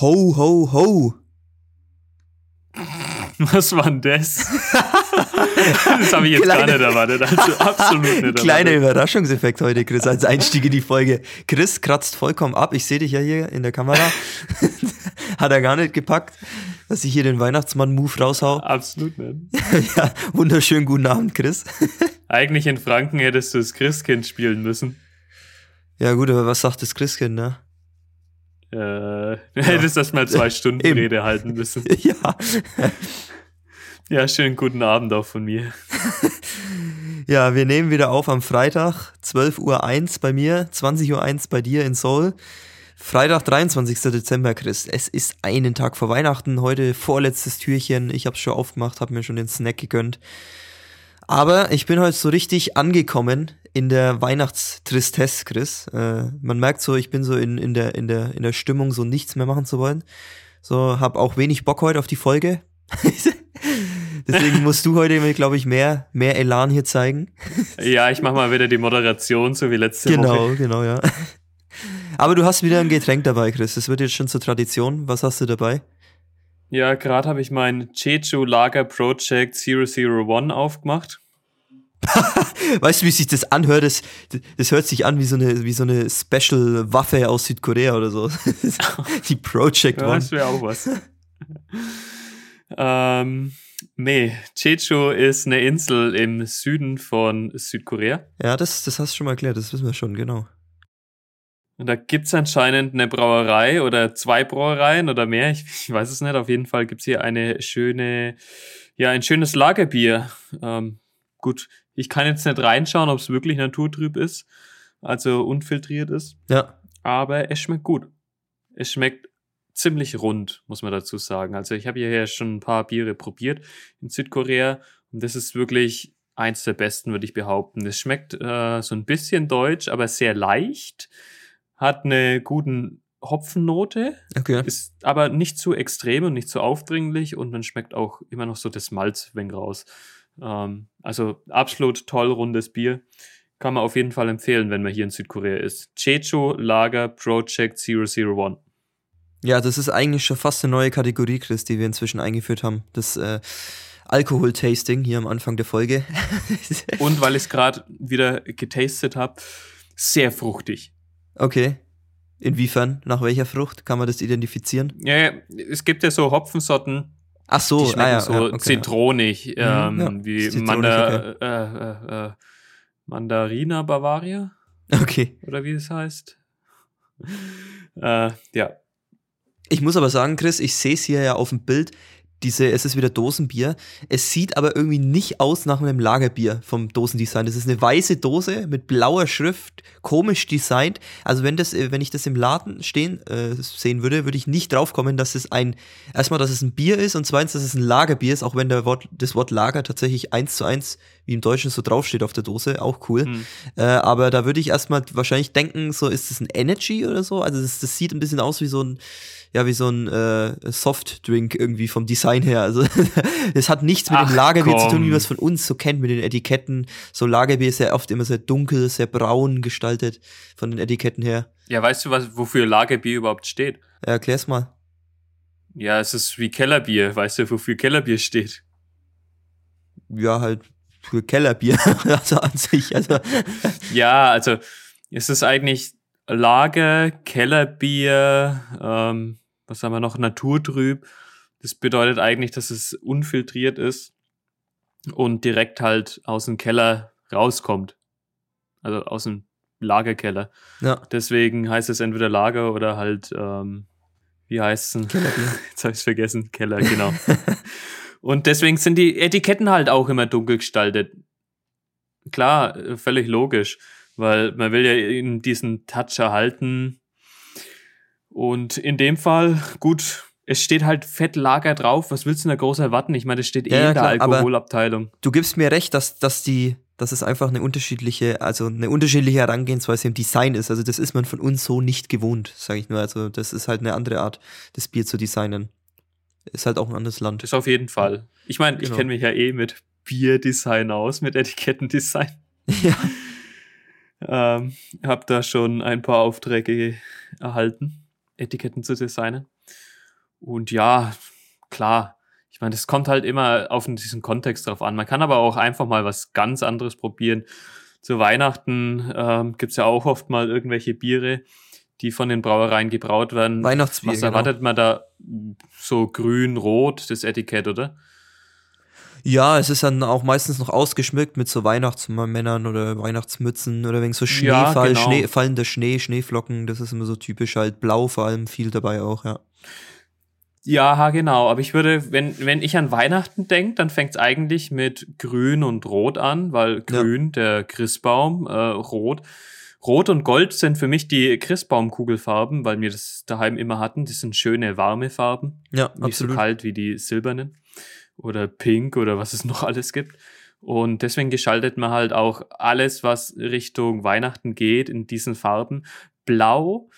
Ho, ho, ho. Was war denn das? das habe ich jetzt Kleine- gar nicht erwartet. Also absolut nicht Kleiner erwartet. Überraschungseffekt heute, Chris, als Einstieg in die Folge. Chris kratzt vollkommen ab. Ich sehe dich ja hier in der Kamera. Hat er gar nicht gepackt, dass ich hier den Weihnachtsmann-Move raushau. Absolut nicht. ja, wunderschönen guten Abend, Chris. Eigentlich in Franken hättest du das Christkind spielen müssen. Ja, gut, aber was sagt das Christkind, ne? Äh, du hättest erst mal zwei Stunden Eben. Rede halten müssen. ja. Ja, schönen guten Abend auch von mir. Ja, wir nehmen wieder auf am Freitag, 12.01 Uhr bei mir, 20.01 Uhr bei dir in Seoul. Freitag, 23. Dezember, Chris. Es ist einen Tag vor Weihnachten, heute vorletztes Türchen. Ich hab's schon aufgemacht, hab mir schon den Snack gegönnt. Aber ich bin heute so richtig angekommen in der Weihnachtstristesse, Chris. Äh, man merkt so, ich bin so in, in, der, in, der, in der Stimmung, so nichts mehr machen zu wollen. So, hab auch wenig Bock heute auf die Folge. Deswegen musst du heute, glaube ich, mehr, mehr Elan hier zeigen. Ja, ich mach mal wieder die Moderation, so wie letzte Woche. Genau, genau, ja. Aber du hast wieder ein Getränk dabei, Chris. Das wird jetzt schon zur Tradition. Was hast du dabei? Ja, gerade habe ich mein Jeju Lager Project 001 aufgemacht. Weißt du, wie sich das anhört? Das, das hört sich an wie so eine, wie so eine Special-Waffe aus Südkorea oder so. Die Project Ja, One. das wäre auch was. ähm, nee, Jeju ist eine Insel im Süden von Südkorea. Ja, das, das hast du schon mal erklärt. Das wissen wir schon, genau. Und da gibt's anscheinend eine Brauerei oder zwei Brauereien oder mehr. Ich, ich weiß es nicht. Auf jeden Fall gibt's hier eine schöne, ja, ein schönes Lagerbier. Ähm, gut, ich kann jetzt nicht reinschauen, ob es wirklich naturtrüb ist, also unfiltriert ist. Ja. aber es schmeckt gut. Es schmeckt ziemlich rund, muss man dazu sagen. Also ich habe hierher schon ein paar Biere probiert in Südkorea und das ist wirklich eins der besten, würde ich behaupten. Es schmeckt äh, so ein bisschen deutsch, aber sehr leicht, hat eine guten Hopfennote, Okay. ist aber nicht zu extrem und nicht zu aufdringlich und man schmeckt auch immer noch so das Malz wenn raus. Ähm, also absolut toll rundes Bier. Kann man auf jeden Fall empfehlen, wenn man hier in Südkorea ist. Jeju Lager Project 001. Ja, das ist eigentlich schon fast eine neue Kategorie, Chris, die wir inzwischen eingeführt haben. Das äh, Alkohol-Tasting hier am Anfang der Folge. Und weil ich es gerade wieder getastet habe, sehr fruchtig. okay. Inwiefern? Nach welcher Frucht? Kann man das identifizieren? Ja, ja, es gibt ja so Hopfensorten, Ach so, die schmecken ah, ja, so ja, okay, zitronig, Mhm, ähm, ja, wie zitronig, Manda, äh, äh, äh, Mandarina Bavaria. Okay. oder wie es heißt. äh, ja. Ich muss aber sagen, Chris, ich sehe es hier ja auf dem Bild. Diese, es ist wieder Dosenbier. Es sieht aber irgendwie nicht aus nach einem Lagerbier vom Dosendesign. Das ist eine weiße Dose mit blauer Schrift, komisch designt. Also wenn das, äh, wenn ich das im Laden stehen äh, sehen würde, würde ich nicht draufkommen, dass es ein erstmal, dass es ein Bier ist und zweitens, dass es ein Lagerbier ist, auch wenn der Wort, das Wort Lager tatsächlich eins zu eins wie im Deutschen so draufsteht auf der Dose, auch cool. Hm. Äh, aber da würde ich erstmal wahrscheinlich denken, so ist es ein Energy oder so. Also das, das sieht ein bisschen aus wie so ein, ja, wie so ein äh, Softdrink irgendwie vom Design her. Also es hat nichts mit Ach, dem Lagerbier zu tun, komm. wie man es von uns so kennt, mit den Etiketten. So Lagerbier ist ja oft immer sehr dunkel, sehr braun gestaltet von den Etiketten her. Ja, weißt du, was, wofür Lagerbier überhaupt steht? Ja, erklär's mal. Ja, es ist wie Kellerbier. Weißt du, wofür Kellerbier steht? Ja, halt für Kellerbier. also an sich. Also, Ja, also es ist eigentlich Lager, Kellerbier, ähm, was haben wir noch, Naturtrüb. Das bedeutet eigentlich, dass es unfiltriert ist und direkt halt aus dem Keller rauskommt. Also aus dem Lagerkeller. ja, Deswegen heißt es entweder Lager oder halt, ähm, wie heißt es? Kellerbier. Jetzt habe ich vergessen. Keller, genau. Und deswegen sind die Etiketten halt auch immer dunkel gestaltet. Klar, äh, völlig logisch, weil man will ja eben diesen Touch erhalten. Und in dem Fall, gut, es steht halt Fettlager drauf. Was willst du denn da groß erwarten? Ich meine, das steht eh Ja, in der klar, Alkoholabteilung. du gibst mir recht, dass, dass die, dass es einfach eine unterschiedliche, also eine unterschiedliche Herangehensweise im Design ist. Also das ist man von uns so nicht gewohnt, sage ich nur. Also das ist halt eine andere Art, das Bier zu designen. Ist halt auch ein anderes Land. Das auf jeden Fall. Ich meine, ich Genau. kenne mich ja eh mit Bierdesign aus, mit Etikettendesign. ja. Ähm, hab da schon ein paar Aufträge erhalten. Etiketten zu designen. Und ja, klar, ich meine, es kommt halt immer auf diesen Kontext drauf an. Man kann aber auch einfach mal was ganz anderes probieren. Zu Weihnachten ähm, gibt ja auch oft mal irgendwelche Biere, die von den Brauereien gebraut werden. Weihnachtsbier. Was genau. erwartet man da? So grün, rot, das Etikett, oder? Ja, es ist dann auch meistens noch ausgeschmückt mit so Weihnachtsmännern oder Weihnachtsmützen oder wegen so Schneefall, genau. Schnee, fallender Schnee, Schneeflocken, das ist immer so typisch halt. Blau vor allem viel dabei auch, ja. Ja, genau. Aber ich würde, wenn, wenn ich an Weihnachten denke, dann fängt es eigentlich mit Grün und Rot an, weil Grün, der Christbaum, äh, Rot. Rot und Gold sind für mich die Christbaumkugelfarben, weil wir das daheim immer hatten. Das sind schöne, warme Farben. Ja, Nicht absolut. so kalt wie die silbernen. Oder pink oder was es noch alles gibt. Und deswegen gestaltet man halt auch alles, was Richtung Weihnachten geht, in diesen Farben. Blau,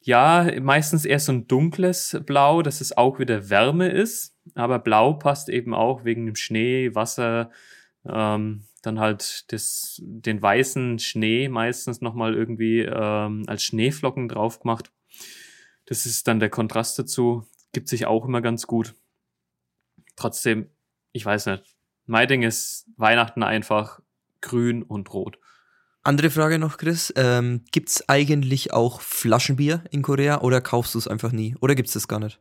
ja, meistens eher so ein dunkles Blau, dass es auch wieder Wärme ist. Aber Blau passt eben auch wegen dem Schnee, Wasser, ähm, dann halt das, den weißen Schnee meistens nochmal irgendwie ähm, als Schneeflocken drauf gemacht. Das ist dann der Kontrast dazu. Gibt sich auch immer ganz gut. Trotzdem, ich weiß nicht. Mein Ding ist Weihnachten einfach grün und rot. Andere Frage noch, Chris. Ähm, gibt's eigentlich auch Flaschenbier in Korea oder kaufst du es einfach nie? Oder gibt's das gar nicht?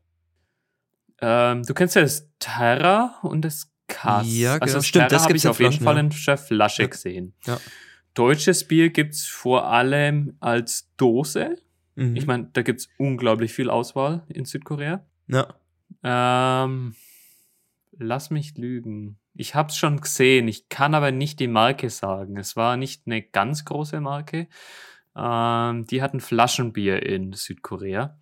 Ähm, du kennst ja das Terra und das Kass. Ja, genau. Also das Stimmt, Terra das habe ich auf jeden Flaschen, Fall ja. in der Flasche Ja. gesehen. Ja. Deutsches Bier gibt's vor allem als Dose. Mhm. Ich meine, da gibt's unglaublich viel Auswahl in Südkorea. ja. Ähm, lass mich lügen. Ich hab's schon gesehen, ich kann aber nicht die Marke sagen. Es war nicht eine ganz große Marke. Ähm, die hatten Flaschenbier in Südkorea.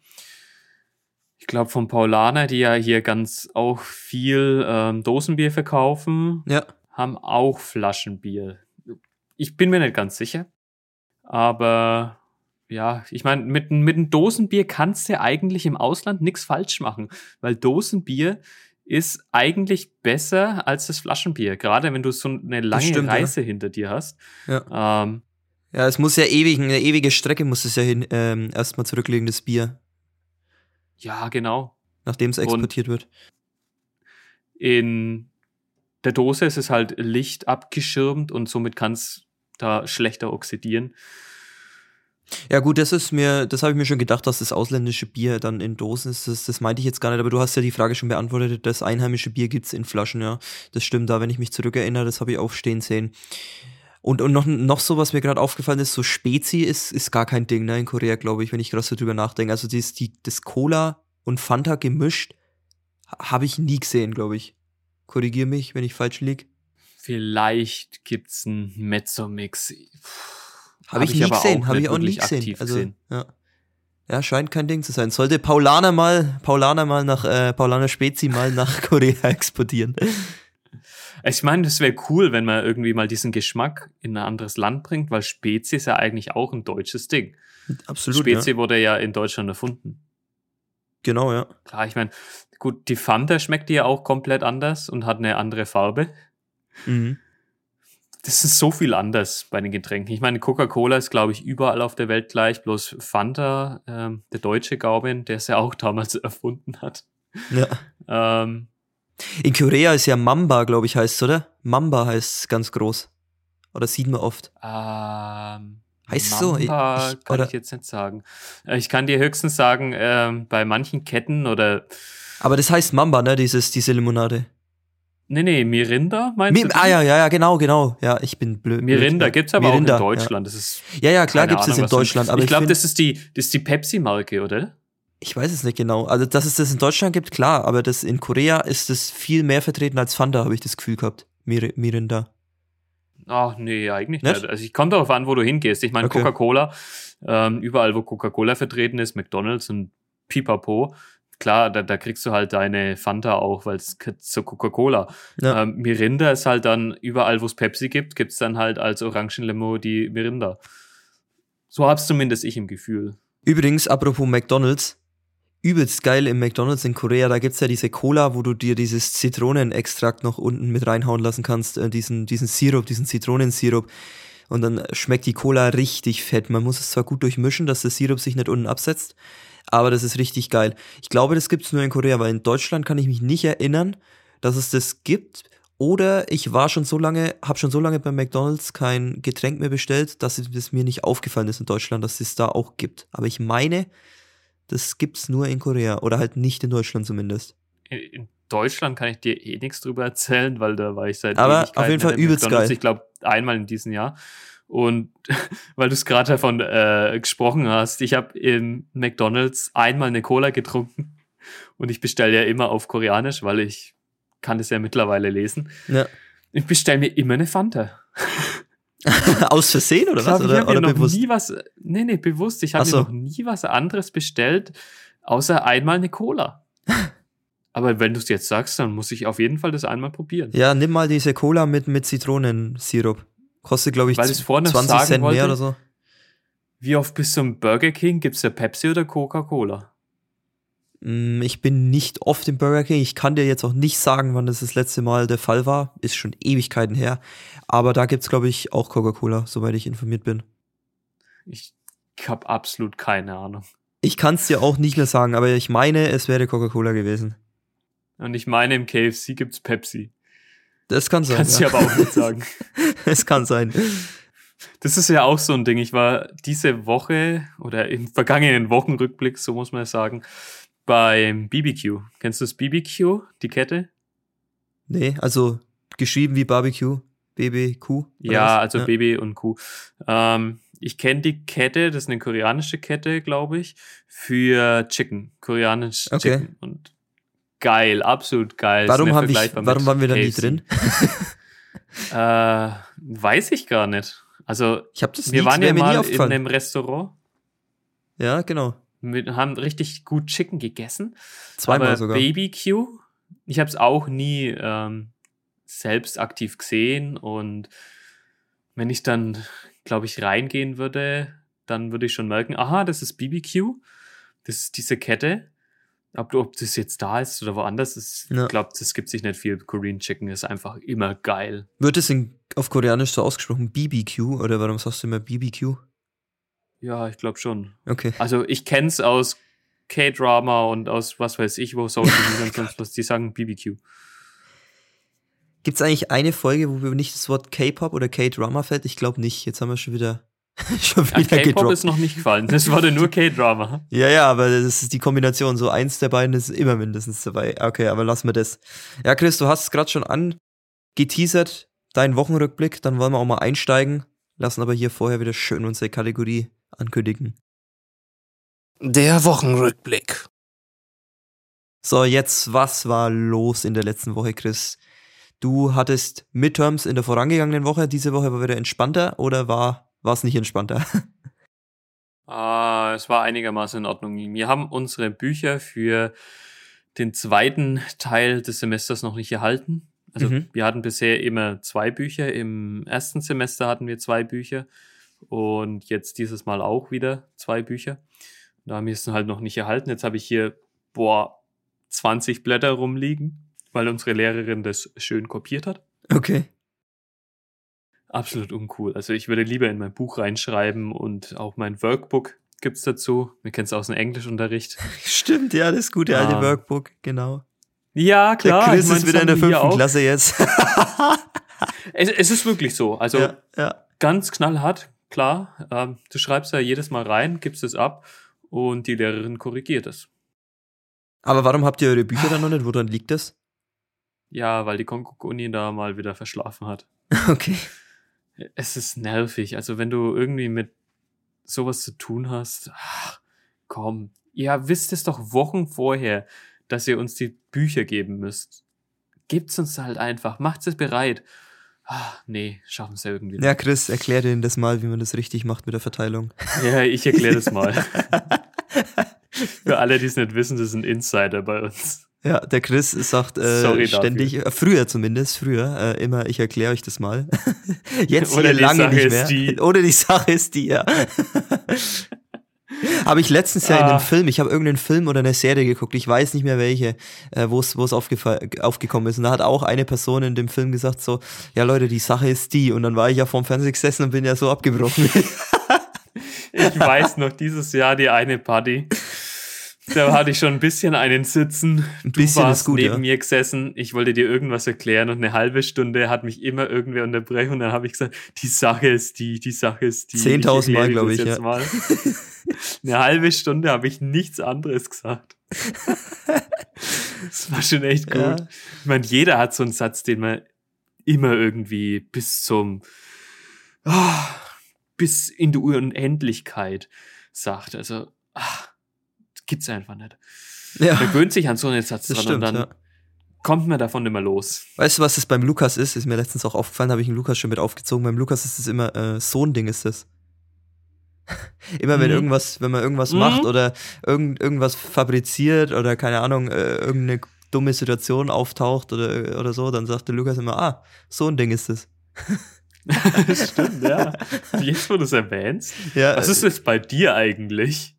Ich glaube von Paulaner, die ja hier ganz auch viel ähm, Dosenbier verkaufen, Ja. haben auch Flaschenbier. Ich bin mir nicht ganz sicher. Aber ja, ich meine, mit, mit einem Dosenbier kannst du ja eigentlich im Ausland nichts falsch machen, weil Dosenbier ist eigentlich besser als das Flaschenbier, gerade wenn du so eine lange stimmt, ja. Reise hinter dir hast. Ja. Ähm, Ja, es muss ja ewig, eine ewige Strecke muss es ja hin, ähm, erstmal zurücklegen, das Bier, ja, genau. nachdem es Und- exportiert wird. In der Dose ist es halt Licht abgeschirmt und somit kann es da schlechter oxidieren. Ja, gut, das ist mir, das habe ich mir schon gedacht, dass das ausländische Bier dann in Dosen ist. Das, das meinte ich jetzt gar nicht, aber du hast ja die Frage schon beantwortet. Das einheimische Bier gibt's in Flaschen, ja. Das stimmt da, wenn ich mich zurückerinnere, das habe ich aufstehen sehen. Und, und noch, noch so, was mir gerade aufgefallen ist, so Spezi ist, ist gar kein Ding, ne, in Korea, glaube ich, wenn ich gerade so drüber nachdenke. Also das, die, das Cola und Fanta gemischt habe ich nie gesehen, glaube ich. Korrigier mich, wenn ich falsch lieg. Vielleicht gibt's einen Mezzo-Mix. Habe ich, nie aber gesehen, habe nicht ich auch nie wirklich gesehen. Also, gesehen. ja. ja, scheint kein Ding zu sein. Sollte Paulaner mal, Paulaner mal nach, äh, Paulaner Spezi mal nach Korea exportieren. Ich meine, das wäre cool, wenn man irgendwie mal diesen Geschmack in ein anderes Land bringt, weil Spezi ist ja eigentlich auch ein deutsches Ding. Absolut. Spezi Ja. wurde ja in Deutschland erfunden. Genau, ja. Klar, ich meine, gut, die Fanta schmeckt ja auch komplett anders und hat eine andere Farbe. Mhm. Das ist so viel anders bei den Getränken. Ich meine, Coca-Cola ist, glaube ich, überall auf der Welt gleich, bloß Fanta, ähm, der deutsche Gauben, der es ja auch damals erfunden hat. ja. Ähm, In Korea ist ja Mamba, glaube ich, heißt oder? Mamba heißt ganz groß. Oder sieht man oft. ähm, Heißt so? Ich- ich- kann ich jetzt nicht sagen. Äh, Ich kann dir höchstens sagen, ähm, bei manchen Ketten oder Aber das heißt Mamba, ne? Dieses, diese Limonade. Nee, nee, Mirinda meinst Mi du? ah ja, ja, ja, genau, genau. Ja, ich bin blöd. Mirinda blöd. gibt's aber Mirinda, auch in Deutschland. Das ist Ja, ja, ja klar gibt es Ahnung, in Deutschland. Aber ich glaube, das ist die, das ist die Pepsi-Marke, oder? Ich weiß es nicht genau. Also, dass es das in Deutschland gibt, klar, aber das in Korea ist es viel mehr vertreten als Fanta, habe ich das Gefühl gehabt. Mir Mirinda. Ach, nee, eigentlich Nicht? nicht. Also, ich kommt darauf an, wo du hingehst. Ich meine, Okay. Coca-Cola, ähm, überall, wo Coca-Cola vertreten ist, McDonalds und Pipapo, klar, da, da kriegst du halt deine Fanta auch, weil es zur Coca-Cola. Ja. Ähm, Mirinda ist halt dann überall, wo es Pepsi gibt, gibt's dann halt als Orangenlimo die Mirinda. So hab's zumindest ich im Gefühl. Übrigens, apropos McDonalds, übelst geil im McDonalds in Korea, da gibt's ja diese Cola, wo du dir dieses Zitronenextrakt noch unten mit reinhauen lassen kannst, äh, diesen, diesen Sirup, diesen Zitronensirup. Und dann schmeckt die Cola richtig fett. Man muss es zwar gut durchmischen, dass der Sirup sich nicht unten absetzt, Aber das ist richtig geil. Ich glaube, das gibt es nur in Korea, weil in Deutschland kann ich mich nicht erinnern, dass es das gibt. Oder ich war schon so lange, habe schon so lange bei McDonalds kein Getränk mehr bestellt, dass es mir nicht aufgefallen ist in Deutschland, dass es da auch gibt. Aber ich meine, das gibt's nur in Korea oder halt nicht in Deutschland zumindest. In Deutschland kann ich dir eh nichts drüber erzählen, weil da war ich seit Aber auf jeden Fall übelst McDonald's. geil. Ich glaube einmal in diesem Jahr. Und weil du es gerade davon äh, gesprochen hast, ich habe im McDonald's einmal eine Cola getrunken und ich bestelle ja immer auf Koreanisch, weil ich kann es ja mittlerweile lesen. Ja. Ich bestelle mir immer eine Fanta. Aus Versehen oder Ich was? glaube, ich Oder, habe mir oder noch bewusst? nie was, nee, nee, bewusst. Ich habe so. mir noch nie was anderes bestellt, außer einmal eine Cola. Aber wenn du es jetzt sagst, dann muss ich auf jeden Fall das einmal probieren. Ja, nimm mal diese Cola mit, mit Zitronensirup. Kostet, glaube ich, Weil ich's vorhin noch 20 sagen Cent wollte. mehr oder so. Wie oft bist du im Burger King? Gibt's ja Pepsi oder Coca-Cola? Mm, Ich bin nicht oft im Burger King. Ich kann dir jetzt auch nicht sagen, wann das das letzte Mal der Fall war. Ist schon Ewigkeiten her. Aber da gibt's, glaube ich, auch Coca-Cola, soweit ich informiert bin. Ich habe absolut keine Ahnung. Ich kann es dir auch nicht mehr sagen, aber ich meine, es wäre Coca-Cola gewesen. Und ich meine, im KFC gibt's Pepsi. Das kann sein. Kannst du ja. aber auch nicht sagen. es kann sein. Das ist ja auch so ein Ding. Ich war diese Woche oder im vergangenen Wochenrückblick, so muss man sagen, beim BBQ. Kennst du das BBQ, die Kette? Nee, also geschrieben wie Barbecue. BBQ. Ja, was? also Baby und Kuh. Ähm, ich kenne die Kette, das ist eine koreanische Kette, glaube ich, für Chicken, koreanisch Okay. Chicken. Und geil, absolut geil. Warum, haben wir, vergleichbar warum waren wir da nie drin? Äh, weiß ich gar nicht. Also, Ich das wir nie, waren ja mal in einem Restaurant, Ja, genau. wir haben richtig gut Chicken gegessen. Zweimal aber sogar. BBQ, ich habe es auch nie ähm, selbst aktiv gesehen und wenn ich dann, glaube ich, reingehen würde, dann würde ich schon merken, aha, das ist BBQ, das ist diese Kette. Ob, ob das jetzt da ist oder woanders, ist, Ja. ich glaube, das gibt sich nicht viel. Korean Chicken ist einfach immer geil. Wird es in, auf Koreanisch so ausgesprochen BBQ oder warum sagst du immer BBQ? Ja, ich glaube schon. Okay. Also ich kenne es aus K-Drama und aus was weiß ich, wo Social Media und sonst was, die sagen BBQ. Gibt es eigentlich eine Folge, wo wir nicht das Wort K-Pop oder K-Drama fällt? Ich glaube nicht. Jetzt haben wir schon wieder, schon wieder K-Pop gedroppt. ist noch nicht gefallen. Das war nur K-Drama. Ja, ja, aber das ist die Kombination. So eins der beiden ist immer mindestens dabei. Okay, aber lassen wir das. Ja, Chris, du hast es gerade schon angeteasert, deinen Wochenrückblick. Dann wollen wir auch mal einsteigen. Lassen aber hier vorher wieder schön unsere Kategorie ankündigen. Der Wochenrückblick. So, jetzt, was war los in der letzten Woche, Chris? Du hattest Midterms in der vorangegangenen Woche. Diese Woche war wieder entspannter oder war es nicht entspannter? Ah, es war einigermaßen in Ordnung. Wir haben unsere Bücher für den zweiten Teil des Semesters noch nicht erhalten. Also Mhm. wir hatten bisher immer zwei Bücher. Im ersten Semester hatten wir zwei Bücher und jetzt dieses Mal auch wieder zwei Bücher. Da haben wir es halt noch nicht erhalten. Jetzt habe ich hier, boah, 20 Blätter rumliegen, weil unsere Lehrerin das schön kopiert hat. Okay. Absolut uncool. Also ich würde lieber in mein Buch reinschreiben und auch mein Workbook gibt's dazu. Wir kennen es aus dem Englischunterricht. Stimmt, ja, das gute alte Ah. Workbook, genau. Ja, Der klar. Chris ich mein, ist wieder in der fünften. Klasse jetzt. Es, es ist wirklich so. Also ja, ja. ganz knallhart, klar. Ähm, du schreibst ja jedes Mal rein, gibst es ab und die Lehrerin korrigiert es. Aber warum habt ihr eure Bücher dann noch nicht? Woran liegt das? Ja, weil die Konkuk-Uni da mal wieder verschlafen hat. Okay. Es ist nervig. Also wenn du irgendwie mit sowas zu tun hast, ach, komm, ihr wisst es doch Wochen vorher, dass ihr uns die Bücher geben müsst. Gebt's uns halt einfach, macht's es bereit. Ah, nee, schaffen es ja irgendwie. nicht. Ja, Chris, erklär denen das mal, wie man das richtig macht mit der Verteilung. Ja, ich erkläre das mal. Für alle, die es nicht wissen, das ist ein Insider bei uns. Ja, der Chris sagt äh, Sorry dafür. ständig, äh, früher zumindest, früher, äh, immer, ich erkläre euch das mal. Jetzt Oder die lange Sache nicht ist mehr. die. Oder die Sache ist die, ja. Habe ich letztens ja in Ah. einem Film, ich habe irgendeinen Film oder eine Serie geguckt, ich weiß nicht mehr welche, äh, wo es wo es aufgefa- aufgekommen ist. Und da hat auch eine Person in dem Film gesagt so, ja Leute, die Sache ist die. Und dann war ich ja vorm Fernseher gesessen und bin ja so abgebrochen. Ich weiß noch, dieses Jahr die eine Party. Da hatte ich schon ein bisschen einen Sitzen. Ein Du bisschen warst gut, neben ja. mir gesessen. Ich wollte dir irgendwas erklären und eine halbe Stunde hat mich immer irgendwer unterbrechen und dann habe ich gesagt, die Sache ist die, die Sache ist die. 10.000 Mal, erkläre glaub das ich, jetzt ja. Mal. Eine halbe Stunde habe ich nichts anderes gesagt. Das war schon echt gut. Ja. Ich meine, jeder hat so einen Satz, den man immer irgendwie bis zum, ah, bis in die Unendlichkeit sagt. Also, das gibt's einfach nicht. Man Ja, gewöhnt sich an so einen Satz das dran stimmt, und dann ja. kommt man davon immer los. Weißt du, was das beim Lukas ist? Ist mir letztens auch aufgefallen, habe ich den Lukas schon mit aufgezogen. Beim Lukas ist es immer äh, so ein Ding ist das. immer wenn Mhm. irgendwas, wenn man irgendwas Mhm. macht oder irgend, irgendwas fabriziert oder keine Ahnung, äh, irgendeine dumme Situation auftaucht oder, oder so, dann sagt der Lukas immer, ah, so ein Ding ist es. Stimmt, ja. Jetzt, wo du es erwähnst. Ja, Was ist das bei dir eigentlich?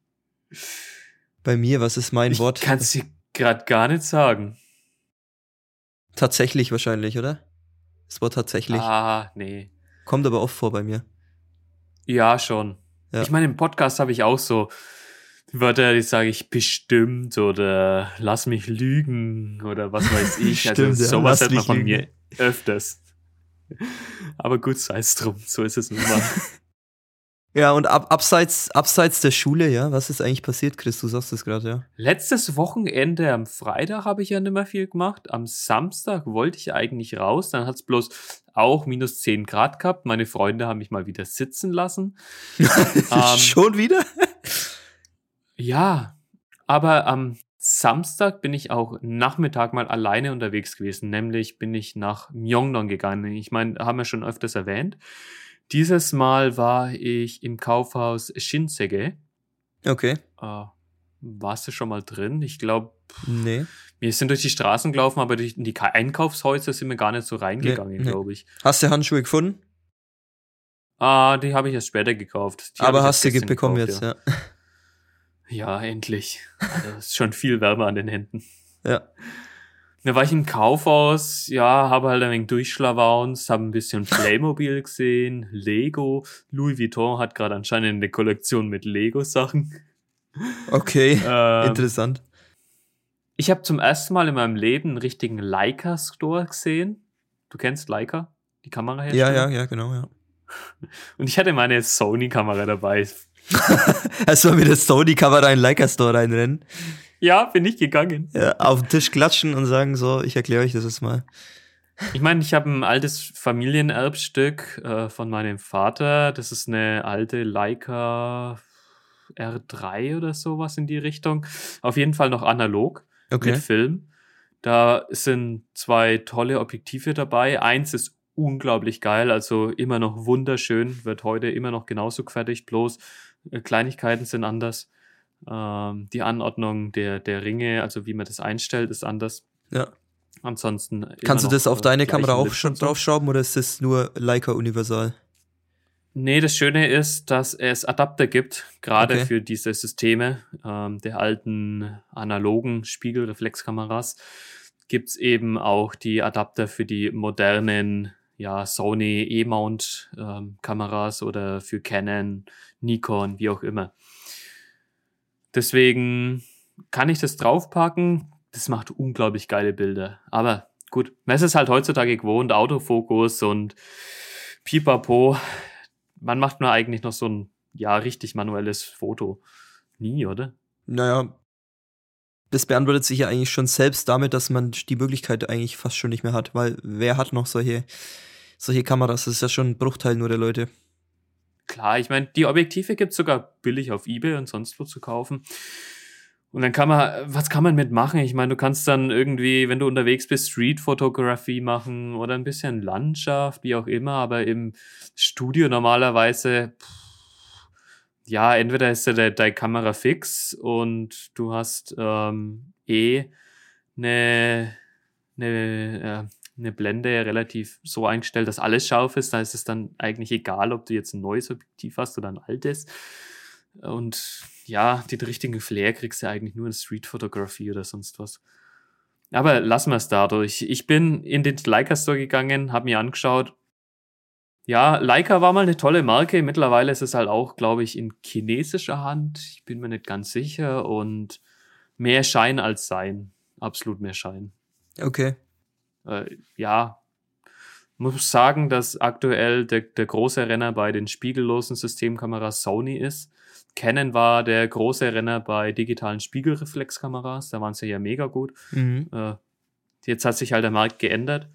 Bei mir, was ist mein Ich Wort? kann es dir gerade gar nicht sagen. Tatsächlich wahrscheinlich, oder? Das Wort tatsächlich. Ah, nee. Kommt aber oft vor bei mir. Ja, schon. Ja. Ich meine, im Podcast habe ich auch so Wörter, die sage ich bestimmt oder lass mich lügen oder was weiß ich. Stimmt, also ja, sowas lass hört man von lügen. mir öfters. Aber gut, sei es drum. So ist es nun mal. Ja, und ab, abseits, abseits der Schule, ja, was ist eigentlich passiert, Chris? Du sagst es gerade, ja. Letztes Wochenende am Freitag habe ich ja nicht mehr viel gemacht. Am Samstag wollte ich eigentlich raus. Dann hat es bloß auch minus 10 Grad gehabt. Meine Freunde haben mich mal wieder sitzen lassen. Ähm, Schon wieder? Ja, aber am Samstag bin ich auch Nachmittag mal alleine unterwegs gewesen. Nämlich bin ich nach Myeongdong gegangen. Ich meine, haben wir schon öfters erwähnt. Dieses Mal war ich im Kaufhaus Shinsege. Okay. Äh, warst du schon mal drin? Ich glaube, Nee. wir sind durch die Straßen gelaufen, aber durch in die Ka- Einkaufshäuser sind wir gar nicht so reingegangen, Nee, nee. glaube ich. Hast du Handschuhe gefunden? Ah, die habe ich erst später gekauft. Die Aber hast du gestern bekommen gekauft, jetzt, ja. Ja, endlich. Also, ist schon viel Wärme an den Händen. Ja. Da war ich im Kaufhaus, ja, habe halt ein wenig durchschlawaunt, habe ein bisschen Playmobil gesehen, Lego. Louis Vuitton hat gerade anscheinend eine Kollektion mit Lego-Sachen. Okay. Ähm, Interessant. ich habe zum ersten Mal in meinem Leben einen richtigen Leica-Store gesehen. Du kennst Leica? Die Kamera Ja, ja, ja, genau, ja. Und ich hatte meine Sony-Kamera dabei. Erstmal mit der Sony-Kamera in den Leica Store reinrennen, Ja, bin ich gegangen. ja, auf den Tisch klatschen und sagen so, ich erkläre euch das jetzt mal. Ich meine, ich habe ein altes Familienerbstück äh, von meinem Vater. Das ist eine alte Leica R3 oder sowas in die Richtung. Auf jeden Fall noch analog Okay. mit Film. Da sind zwei tolle Objektive dabei. Eins ist unglaublich geil, also immer noch wunderschön, wird heute immer noch genauso gefertigt, bloß äh, Kleinigkeiten sind anders. Ähm, die Anordnung der, der Ringe, also wie man das einstellt, ist anders. Ja. Ansonsten. Kannst du das auf deine Kamera auch schon draufschrauben oder ist das nur Leica Universal? Nee, das Schöne ist, dass es Adapter gibt, gerade Okay. für diese Systeme ähm, der alten analogen Spiegelreflexkameras. Gibt's eben auch die Adapter für die modernen ja, Sony E-Mount-Kameras oder für Canon, Nikon, wie auch immer. Deswegen kann ich das draufpacken. Das macht unglaublich geile Bilder. Aber gut, man ist halt heutzutage gewohnt, Autofokus und Pipapo. Wann macht man eigentlich noch so ein, ja, richtig manuelles Foto? Nie, oder? Naja, das beantwortet sich ja eigentlich schon selbst damit, dass man die Möglichkeit eigentlich fast schon nicht mehr hat, weil wer hat noch solche, solche Kameras? Das ist ja schon ein Bruchteil nur der Leute. Klar, ich meine, die Objektive gibt's sogar billig auf Ebay und sonst wo zu kaufen. Und dann kann man, was kann man mitmachen? Ich meine, du kannst dann irgendwie, wenn du unterwegs bist, Street-Fotografie machen oder ein bisschen Landschaft, wie auch immer, aber im Studio normalerweise, pff, ja, entweder ist ja de- deine Kamera fix und du hast ähm, eh eine, eine, äh, eine Blende relativ so eingestellt, dass alles scharf ist. Da ist es dann eigentlich egal, ob du jetzt ein neues Objektiv hast oder ein altes. Und ja, den richtigen Flair kriegst du eigentlich nur in Street-Fotografie oder sonst was. Aber lassen wir es dadurch. Ich bin in den Leica Store gegangen, habe mir angeschaut. Ja, Leica war mal eine tolle Marke. Mittlerweile ist es halt auch, glaube ich, in chinesischer Hand. Ich bin mir nicht ganz sicher. Und mehr Schein als Sein. Absolut mehr Schein. Okay. Äh, ja, muss sagen, dass aktuell der, der große Renner bei den spiegellosen Systemkameras Sony ist. Canon war der große Renner bei digitalen Spiegelreflexkameras. Da waren sie ja mega gut. Mhm. Äh, jetzt hat sich halt der Markt geändert.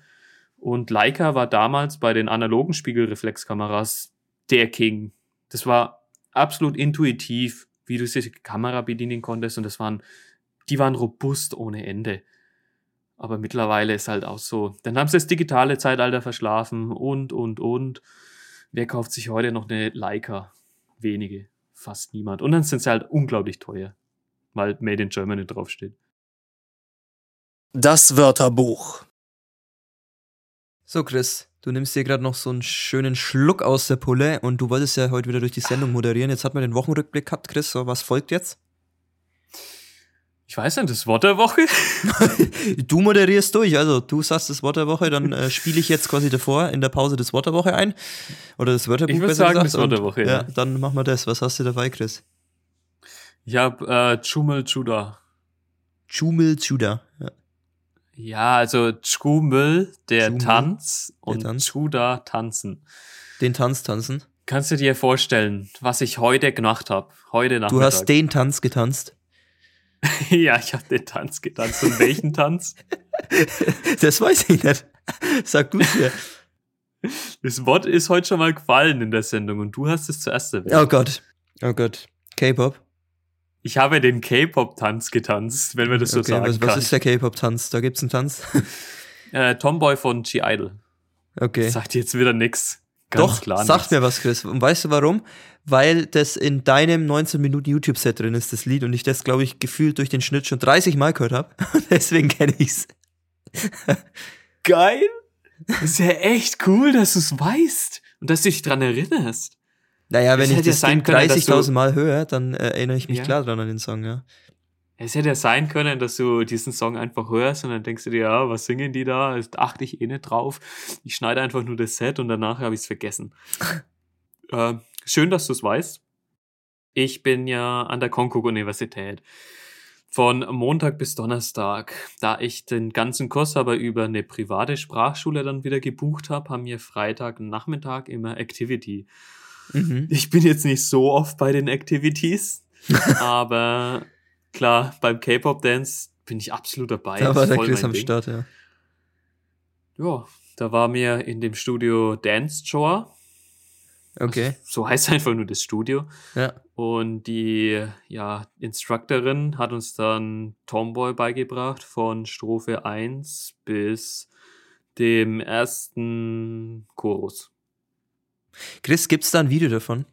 Und Leica war damals bei den analogen Spiegelreflexkameras der King. Das war absolut intuitiv, wie du diese Kamera bedienen konntest. Und das waren, die waren robust ohne Ende. Aber mittlerweile ist halt auch so. Dann haben sie das digitale Zeitalter verschlafen und, und, und. Wer kauft sich heute noch eine Leica? Wenige. Fast niemand. Und dann sind sie halt unglaublich teuer. Weil Made in Germany draufsteht. Das Wörterbuch. So, Chris, du nimmst dir gerade noch so einen schönen Schluck aus der Pulle und du wolltest ja heute wieder durch die Sendung moderieren. Jetzt hat man den Wochenrückblick gehabt, Chris. So, was folgt jetzt? Ich weiß nicht, das Wort der Woche? du moderierst durch, also du sagst das Wort der Woche, dann äh, spiele ich jetzt quasi davor in der Pause das Wort der Woche ein. Oder das Wörterbuch Ich würde besser sagen, gesagt. das Wort der Und, Woche, ja. ja. Dann machen wir das. Was hast du dabei, Chris? Ich hab äh, Chumel Chuda. Chumel Chuda. Ja. Ja, also Chumel, der Chumel, Tanz und Tanz. Chuda tanzen. Den Tanz tanzen. Kannst du dir vorstellen, was ich heute gemacht habe? Heute Nachmittag. Du hast den Tanz getanzt. ja, ich habe den Tanz getanzt. Und welchen Tanz? Das weiß ich nicht. Sag du es mir. Das Wort ist heute schon mal gefallen in der Sendung und du hast es zuerst erwähnt. Oh Gott. Oh Gott. K-Pop. Ich habe den K-Pop-Tanz getanzt, wenn man das so Okay, sagen was, kann. was ist der K-Pop-Tanz? Da gibt's einen Tanz. äh, Tomboy von G-Idol. Okay. Sagt jetzt wieder nix. Ganz Doch, klar sag nix. mir was, Chris. Und weißt du warum? Weil das in deinem 19 Minuten YouTube-Set drin ist, das Lied, und ich das, glaube ich, gefühlt durch den Schnitt schon 30 Mal gehört habe. Deswegen kenne ich's. Geil. Das ist ja echt cool, dass du es weißt und dass du dich dran erinnerst. Naja, wenn ich ja das du- 30.000 Mal höre, dann äh, erinnere ich mich Ja. klar dran an den Song, ja. Es hätte ja sein können, dass du diesen Song einfach hörst und dann denkst du dir, ja, was singen die da? Das achte ich eh nicht drauf. Ich schneide einfach nur das Set und danach habe ich es vergessen. äh, schön, dass du es weißt. Ich bin ja an der Konkuk-Universität. Von Montag bis Donnerstag. Da ich den ganzen Kurs aber über eine private Sprachschule dann wieder gebucht habe, haben wir Freitag Nachmittag immer Activity. Mhm. Ich bin jetzt nicht so oft bei den Activities, aber klar, beim K-Pop-Dance bin ich absolut dabei. Da war der Chris am Ding. Start, ja. Ja, da war mir in dem Studio Dance Joa. Okay, So heißt einfach nur das Studio. ja. Und die ja, Instructorin hat uns dann Tomboy beigebracht von Strophe 1 bis dem ersten Chorus. Chris, gibt's da ein Video davon?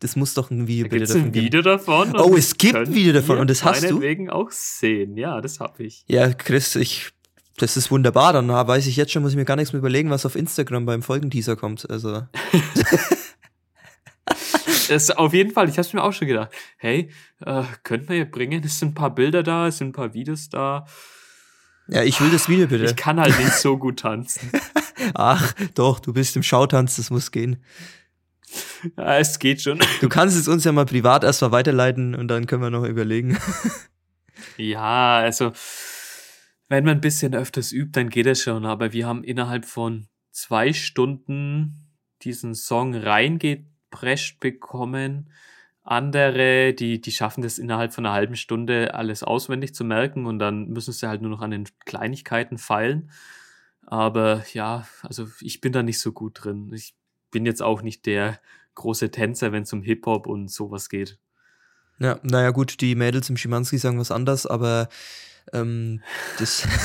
Das muss doch ein Video Da bitte es davon ein geben. Video davon. Oh, es gibt ein Video davon und das hast du? meinetwegen auch sehen. Ja, das habe ich. Ja, Chris, ich, das ist wunderbar. Dann weiß ich jetzt schon, muss ich mir gar nichts mehr überlegen, was auf Instagram beim Folgenteaser kommt. Also, Es, auf jeden Fall, ich habe mir auch schon gedacht, hey, äh, könnten wir ja bringen, es sind ein paar Bilder da, es sind ein paar Videos da. ja, ich will das Video bitte. Ich kann halt nicht so gut tanzen. Ach, doch, du bist im Schautanz, das muss gehen. Ja, es geht schon. Du kannst es uns ja mal privat erstmal weiterleiten und dann können wir noch überlegen. Ja, also, wenn man ein bisschen öfters übt, dann geht es schon. Aber wir haben innerhalb von zwei Stunden diesen Song reingeprescht bekommen. Andere, die, die schaffen das innerhalb von einer halben Stunde alles auswendig zu merken und dann müssen sie halt nur noch an den Kleinigkeiten feilen. Aber ja, also ich bin da nicht so gut drin. Ich bin jetzt auch nicht der große Tänzer, wenn es um Hip-Hop und sowas geht. Ja, naja, gut, die Mädels im Schimanski sagen was anderes, aber ähm, das.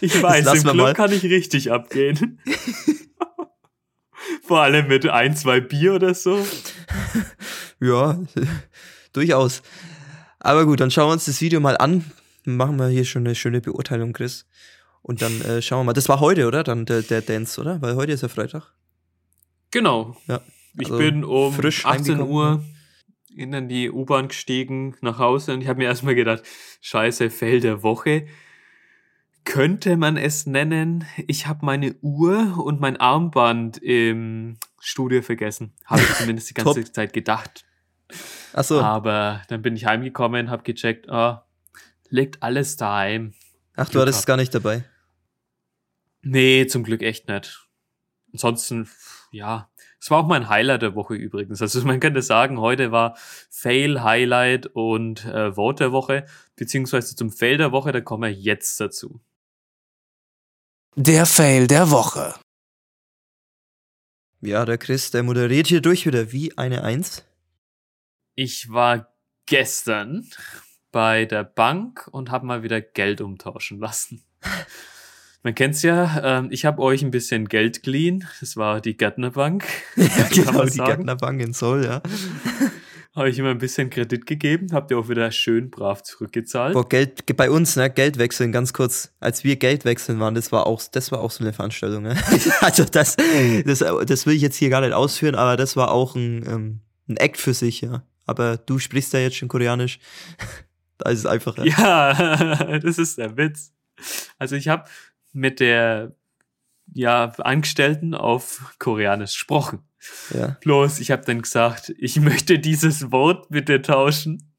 Ich weiß, lassen im Club mal. kann ich richtig abgehen. Vor allem mit ein, zwei Bier oder so. ja, durchaus. Aber gut, dann schauen wir uns das Video mal an. Machen wir hier schon eine schöne Beurteilung, Chris. Und dann äh, schauen wir mal. Das war heute, oder? Dann der, der Dance, oder? Weil heute ist ja Freitag. Genau. Ja. Ich Also bin um frisch 18 heimgekommen, Uhr in dann die U-Bahn gestiegen nach Hause und ich habe mir erstmal gedacht, scheiße, Fell der Woche. Könnte man es nennen, ich habe meine Uhr und mein Armband im Studio vergessen. Habe ich zumindest die ganze. Zeit gedacht. Ach so. Aber dann bin ich heimgekommen, habe gecheckt, oh, liegt alles daheim. Ach, du hattest es gar nicht dabei. Nee, zum Glück echt nicht. Ansonsten, ja, es war auch mein Highlight der Woche übrigens. Also man könnte sagen, heute war Fail, Highlight und äh, Wort der Woche, beziehungsweise zum Fail der Woche, da kommen wir jetzt dazu. Der Fail der Woche. Ja, der Chris, der moderiert hier durch wieder wie eine Eins. Ich war gestern bei der Bank und habe mal wieder Geld umtauschen lassen. Man kennt's ja, ähm, ich habe euch ein bisschen Geld geliehen. Das war die Gärtnerbank. Ja, genau, die. Gärtnerbank in Soll, ja. Habe ich immer ein bisschen Kredit gegeben, habt ihr auch wieder schön brav zurückgezahlt. Boah, Geld, bei uns, ne, Geld wechseln, ganz kurz. Als wir Geld wechseln waren, das war auch, das war auch so eine Veranstaltung, ne? Also das, das, das will ich jetzt hier gar nicht ausführen, aber das war auch ein, ähm, ein Act für sich, ja. Aber du sprichst ja jetzt schon Koreanisch. Da ist es einfacher. Ja, das ist der Witz. Also ich habe mit der ja, Angestellten auf Koreanisch gesprochen. Ja. Bloß, ich habe dann gesagt, ich möchte dieses Wort mit dir tauschen.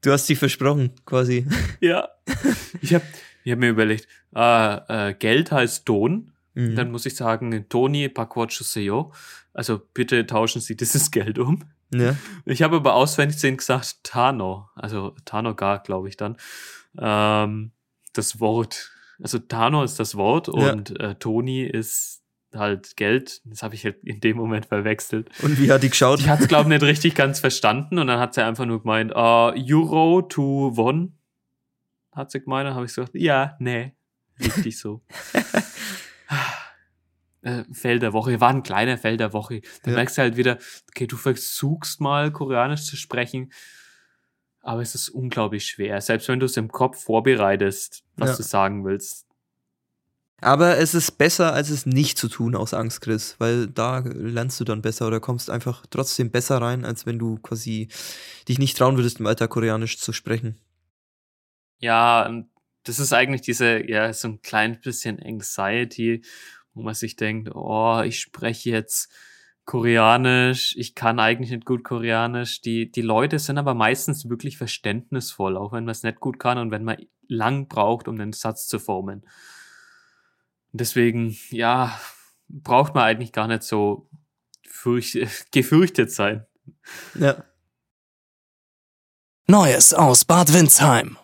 Du hast dich versprochen, quasi. Ja. Ich habe ich hab mir überlegt, ah, äh, Geld heißt Ton. Mhm. Dann muss ich sagen, Toni Pakwachuseyo. Also bitte tauschen Sie dieses Geld um. ja. Ich habe aber auswendig sehen gesagt Tano, also Tano gar, glaube ich dann. Ähm, das Wort. Also Tano ist das Wort Ja. und äh, Toni ist halt Geld. Das habe ich halt in dem Moment verwechselt. Und wie hat die geschaut? Ich hatte es, glaube ich, nicht richtig ganz verstanden und dann hat sie einfach nur gemeint, äh, Euro to Won. Hat sie gemeint, dann habe ich gesagt, ja, nee, richtig so. äh, der Woche, war ein kleiner Fell der Woche. Da Ja. merkst du halt wieder, okay, du versuchst mal Koreanisch zu sprechen, aber es ist unglaublich schwer. Selbst wenn du es im Kopf vorbereitest, was Ja. du sagen willst. Aber es ist besser, als es nicht zu tun aus Angst, Chris, weil da lernst du dann besser oder kommst einfach trotzdem besser rein, als wenn du quasi dich nicht trauen würdest, im Alltag Koreanisch zu sprechen. Ja, und das ist eigentlich diese, ja, so ein klein bisschen Anxiety, wo man sich denkt, oh, ich spreche jetzt Koreanisch, ich kann eigentlich nicht gut Koreanisch. Die, die Leute sind aber meistens wirklich verständnisvoll, auch wenn man es nicht gut kann und wenn man lang braucht, um den Satz zu formen. Deswegen, ja, braucht man eigentlich gar nicht so fürcht, gefürchtet sein. Ja. Neues aus Bad Windsheim.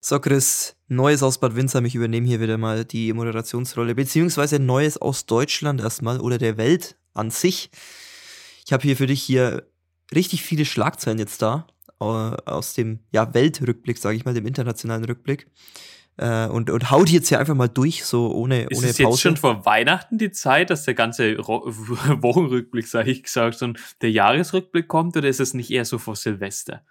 So, Chris, Neues aus Bad Windsheim. Ich übernehme hier wieder mal die Moderationsrolle, beziehungsweise Neues aus Deutschland erstmal oder der Welt an sich. Ich habe hier für dich hier richtig viele Schlagzeilen jetzt da, aus dem ja, Weltrückblick, sage ich mal, dem internationalen Rückblick. Äh, und, und haut jetzt hier einfach mal durch, so ohne, Ist ohne es jetzt Pause. schon vor Weihnachten die Zeit, dass der ganze Ro Wochenrückblick, sage ich gesagt, und der Jahresrückblick kommt, oder ist es nicht eher so vor Silvester?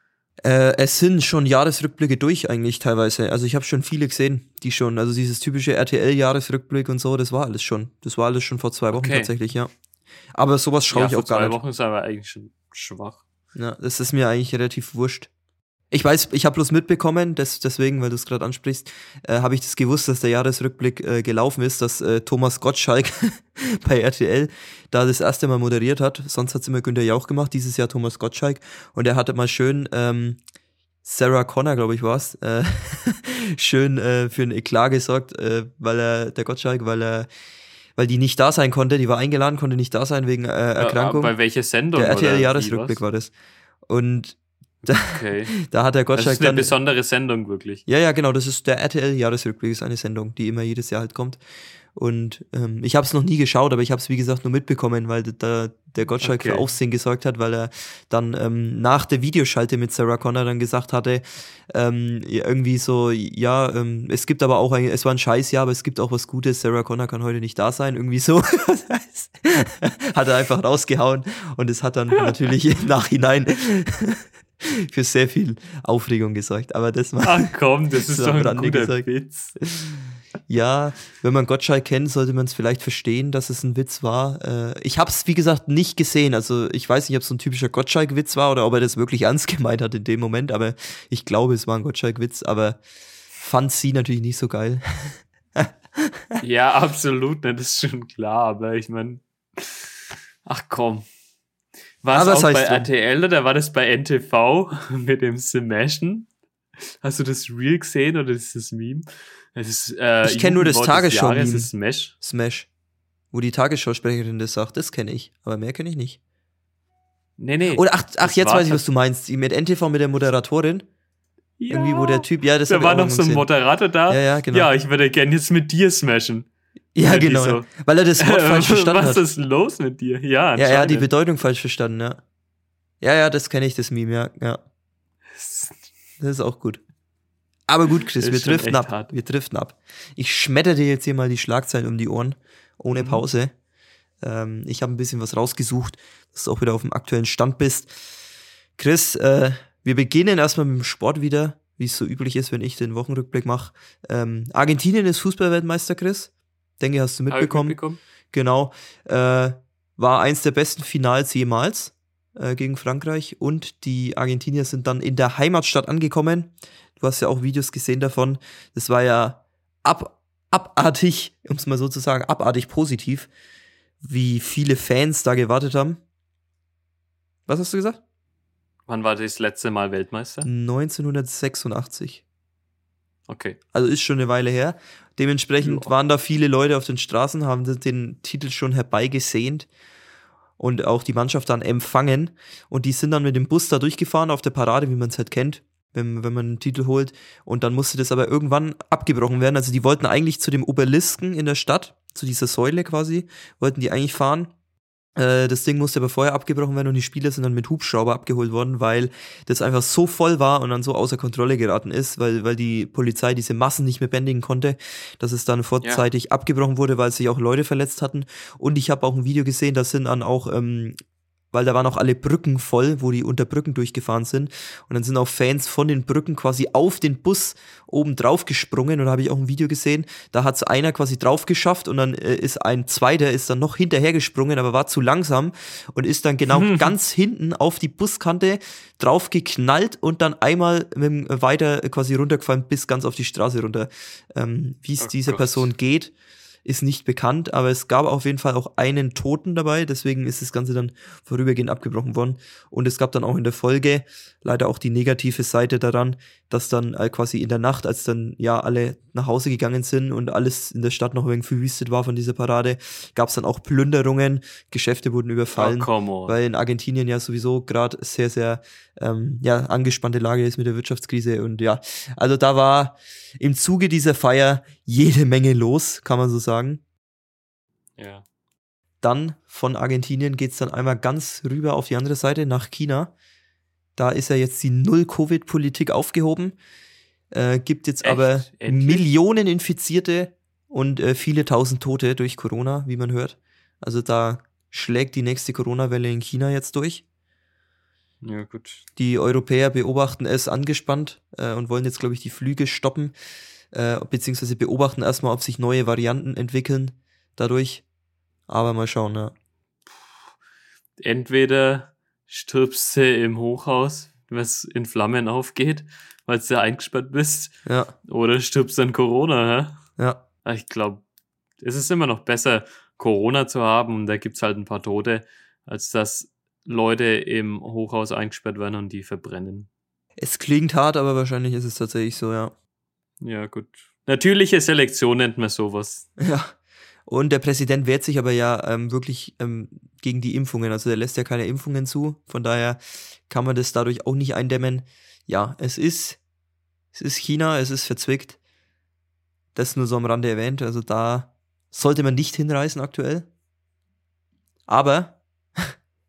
Äh, es sind schon Jahresrückblicke durch eigentlich teilweise. Also ich habe schon viele gesehen, die schon, also dieses typische RTL-Jahresrückblick und so, das war alles schon. Das war alles schon vor zwei Wochen Okay. tatsächlich, ja. Aber sowas schaue ja, ich vor auch gar zwei nicht. Wochen ist aber eigentlich schon schwach. Ja, das ist mir eigentlich relativ wurscht. Ich weiß, ich habe bloß mitbekommen, des, deswegen, weil du es gerade ansprichst, äh, habe ich das gewusst, dass der Jahresrückblick äh, gelaufen ist, dass äh, Thomas Gottschalk bei RTL da das erste Mal moderiert hat. Sonst hat's immer Günther Jauch gemacht, dieses Jahr Thomas Gottschalk. Und er hatte mal schön ähm, Sarah Connor, glaube ich, war's, äh, schön äh, für ein Eklat gesorgt, äh, weil er, der Gottschalk, weil er, weil die nicht da sein konnte, die war eingeladen, konnte nicht da sein wegen äh, Erkrankung. Ja, bei welcher Sendung? der RTL-Jahresrückblick war das. Und da, Okay. da hat der Das Gottschalk ist eine dann. besondere Sendung, wirklich. Ja, ja, genau, das ist der RTL-Jahresrückblick, ist eine Sendung, die immer jedes Jahr halt kommt. Und ähm, ich habe es noch nie geschaut, aber ich habe es wie gesagt nur mitbekommen, weil da der Gottschalk für Okay. Aufsehen gesorgt hat, weil er dann ähm, nach der Videoschalte mit Sarah Connor dann gesagt hatte, ähm, irgendwie so, ja, ähm, es gibt aber auch ein, es war ein Scheißjahr, aber es gibt auch was Gutes, Sarah Connor kann heute nicht da sein, irgendwie so. hat er einfach rausgehauen und es hat dann natürlich im Nachhinein für sehr viel Aufregung gesorgt. Aber das war Ach komm, das ist So doch ein Rande guter gesagt. Witz. Ja, wenn man Gottschalk kennt, sollte man es vielleicht verstehen, dass es ein Witz war. Äh, ich habe es, wie gesagt, nicht gesehen. Also ich weiß nicht, ob es so ein typischer Gottschalk-Witz war oder ob er das wirklich ernst gemeint hat in dem Moment. Aber ich glaube, es war ein Gottschalk-Witz. Aber fand sie natürlich nicht so geil. Ja, absolut, ne, das ist schon klar, aber ich meine, ach komm. War es Aber auch das bei. RTL oder war das bei NTV mit dem Smashen? Hast du das Real gesehen oder ist das Meme? Es ist, äh, Ich kenn nur das Tagesschau-Meme. Smash. Smash. Wo die Tagesschausprecherin das sagt, das kenne ich. Aber mehr kenne ich nicht. Nee, nee. Oder ach, ach Das jetzt weiß ich, was du meinst. Mit NTV mit der Moderatorin. ja. Irgendwie, wo der Typ, ja, das Da war noch so ein. Moderator da. Ja, ja, genau. Ja, ich würde gerne jetzt mit dir smashen. Ja, genau. so. Weil er das Wort falsch verstanden Was hat. ist los mit dir? Ja, Ja, er hat die. Bedeutung falsch verstanden, ja. Ja, ja, das kenne ich, das Meme, ja. ja. Das ist auch gut. Aber gut, Chris, wir driften ab. hart. Wir driften ab. Ich schmetter dir jetzt hier mal die Schlagzeilen um die Ohren, ohne Mhm. Pause. Ähm, ich habe ein bisschen was rausgesucht, dass du auch wieder auf dem aktuellen Stand bist. Chris, äh, wir beginnen erstmal mit dem Sport wieder, wie es so üblich ist, wenn ich den Wochenrückblick mache. Ähm, Argentinien ist Fußballweltmeister, Chris. Denke, hast du mitbekommen. mitbekommen? Genau. Äh, war eins der besten Finals jemals äh, gegen Frankreich. Und die Argentinier sind dann in der Heimatstadt angekommen. Du hast ja auch Videos gesehen davon. Das war ja ab, abartig, um es mal so zu sagen, abartig positiv, wie viele Fans da gewartet haben. Was hast du gesagt? Wann war das letzte Mal Weltmeister? 1986. Okay. Also ist schon eine Weile her. Dementsprechend Ja. waren da viele Leute auf den Straßen, haben den Titel schon herbeigesehnt und auch die Mannschaft dann empfangen. Und die sind dann mit dem Bus da durchgefahren auf der Parade, wie man es halt kennt, wenn, wenn man einen Titel holt. Und dann musste das aber irgendwann abgebrochen werden. Also die wollten eigentlich zu dem Obelisken in der Stadt, zu dieser Säule quasi, wollten die eigentlich fahren. Äh, Das Ding musste aber vorher abgebrochen werden und die Spieler sind dann mit Hubschrauber abgeholt worden, weil das einfach so voll war und dann so außer Kontrolle geraten ist, weil, weil die Polizei diese Massen nicht mehr bändigen konnte, dass es dann vorzeitig abgebrochen wurde, weil sich auch Leute verletzt hatten. Und ich habe auch ein Video gesehen, da sind dann auch, ähm, weil da waren auch alle Brücken voll, wo die unter Brücken durchgefahren sind. Und dann sind auch Fans von den Brücken quasi auf den Bus oben drauf gesprungen. Und da habe ich auch ein Video gesehen, da hat es einer quasi drauf geschafft und dann äh, ist ein zweiter, ist dann noch hinterher gesprungen, aber war zu langsam und ist dann genau ganz hinten auf die Buskante drauf geknallt und dann einmal mit dem weiter quasi runtergefallen bis ganz auf die Straße runter. Ähm, Wie es Oh dieser Gott. Person geht, ist nicht bekannt, aber es gab auf jeden Fall auch einen Toten dabei, deswegen ist das Ganze dann vorübergehend abgebrochen worden. Und es gab dann auch in der Folge leider auch die negative Seite daran, dass dann äh, quasi in der Nacht, als dann ja alle nach Hause gegangen sind und alles in der Stadt noch irgendwie verwüstet war von dieser Parade, gab es dann auch Plünderungen, Geschäfte wurden überfallen Oh, come on. weil in Argentinien ja sowieso gerade sehr, sehr ähm, ja, angespannte Lage ist mit der Wirtschaftskrise. Und ja, also da war im Zuge dieser Feier jede Menge los, kann man so sagen. Ja. Dann von Argentinien geht's dann einmal ganz rüber auf die andere Seite nach China. Da ist ja jetzt die Null-Covid-Politik aufgehoben. Äh, gibt jetzt Echt? aber Endlich? Millionen Infizierte und äh, viele tausend Tote durch Corona, wie man hört. Also da schlägt die nächste Corona-Welle in China jetzt durch. Ja, gut. Die Europäer beobachten es angespannt äh, und wollen jetzt, glaube ich, die Flüge stoppen, äh, beziehungsweise beobachten erstmal, ob sich neue Varianten entwickeln dadurch. Aber mal schauen, ja. Entweder stirbst du im Hochhaus, was in Flammen aufgeht, weil du eingesperrt bist, Ja, oder stirbst an Corona, hä? ja. Ah, Ich glaube, es ist immer noch besser, Corona zu haben und da gibt's halt ein paar Tote, als dass Leute im Hochhaus eingesperrt werden und die verbrennen. Es klingt hart, aber wahrscheinlich ist es tatsächlich so, ja. Ja, gut. Natürliche Selektion nennt man sowas. Ja. Und der Präsident wehrt sich aber ja ähm, wirklich ähm, gegen die Impfungen. Also er lässt ja keine Impfungen zu. Von daher kann man das dadurch auch nicht eindämmen. Ja, es ist, es ist China, es ist verzwickt. Das nur so am Rande erwähnt. Also da sollte man nicht hinreisen aktuell. Aber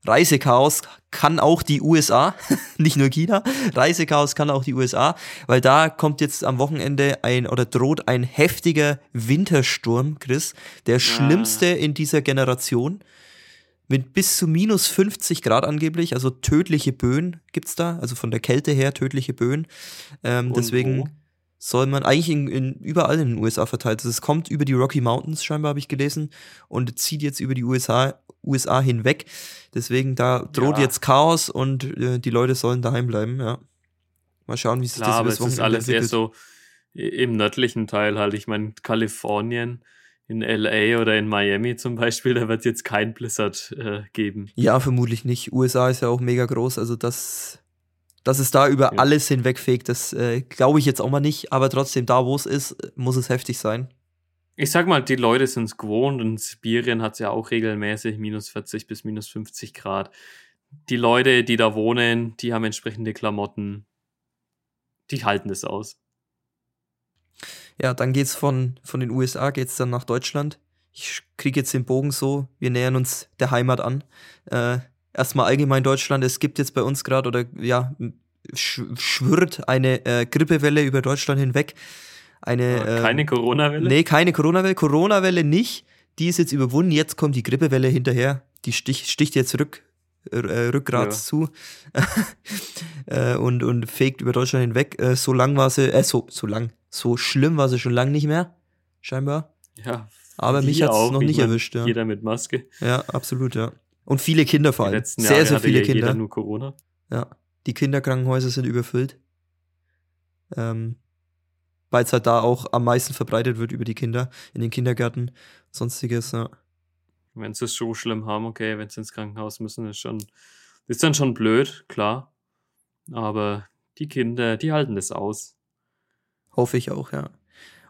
Reisechaos kann auch die USA, nicht nur China. Reisechaos kann auch die USA, weil da kommt jetzt am Wochenende ein oder droht ein heftiger Wintersturm, Chris, der schlimmste in dieser Generation. Mit bis zu minus 50 Grad angeblich, also tödliche Böen gibt's da, also von der Kälte her tödliche Böen. Ähm, deswegen wo? soll man eigentlich in, in, überall in den USA verteilt. Also es kommt über die Rocky Mountains, scheinbar habe ich gelesen, und zieht jetzt über die USA, USA hinweg. Deswegen, da droht Ja. jetzt Chaos und äh, die Leute sollen daheim bleiben, ja. Mal schauen, wie sich Klar, aber das es ist alles eher so im nördlichen Teil halt. Ich meine, Kalifornien in LA oder in Miami zum Beispiel, da wird es jetzt kein Blizzard äh, geben. Ja, vermutlich nicht. USA ist ja auch mega groß, also das, dass es da über Ja. alles hinwegfegt, das äh, glaube ich jetzt auch mal nicht, aber trotzdem, da wo es ist, muss es heftig sein. Ich sag mal, die Leute sind es gewohnt und Sibirien hat es ja auch regelmäßig minus 40 bis minus 50 Grad. Die Leute, die da wohnen, die haben entsprechende Klamotten. Die halten das aus. Ja, dann geht's von, von den USA, geht's dann nach Deutschland. Ich kriege jetzt den Bogen so, wir nähern uns der Heimat an. Äh, erstmal allgemein Deutschland, es gibt jetzt bei uns gerade oder ja, sch schwirrt eine äh, Grippewelle über Deutschland hinweg. Eine, Äh, Keine Corona-Welle? Nee, keine Corona-Welle. Corona-Welle nicht. Die ist jetzt überwunden. Jetzt kommt die Grippewelle hinterher. Die stich, sticht jetzt rück, äh, rückgrat Ja. zu äh, und, und fegt über Deutschland hinweg. Äh, so lang war sie, äh, so, so lang, so schlimm war sie schon lang nicht mehr, scheinbar. Ja. Aber mich hat's auch. noch Ich nicht erwischt, ja. Jeder mit Maske. Ja, absolut, ja. Und viele Kinder vor allem. Sehr, Jahre sehr viele ja jeder Kinder. nur Corona. Ja, die Kinderkrankenhäuser sind überfüllt. Ähm, Weil es halt da auch am meisten verbreitet wird über die Kinder, in den Kindergärten, sonstiges, ja. Wenn sie es so schlimm haben, okay, wenn sie ins Krankenhaus müssen, ist schon, ist dann schon blöd, klar. Aber die Kinder, die halten das aus. Hoffe ich auch, ja.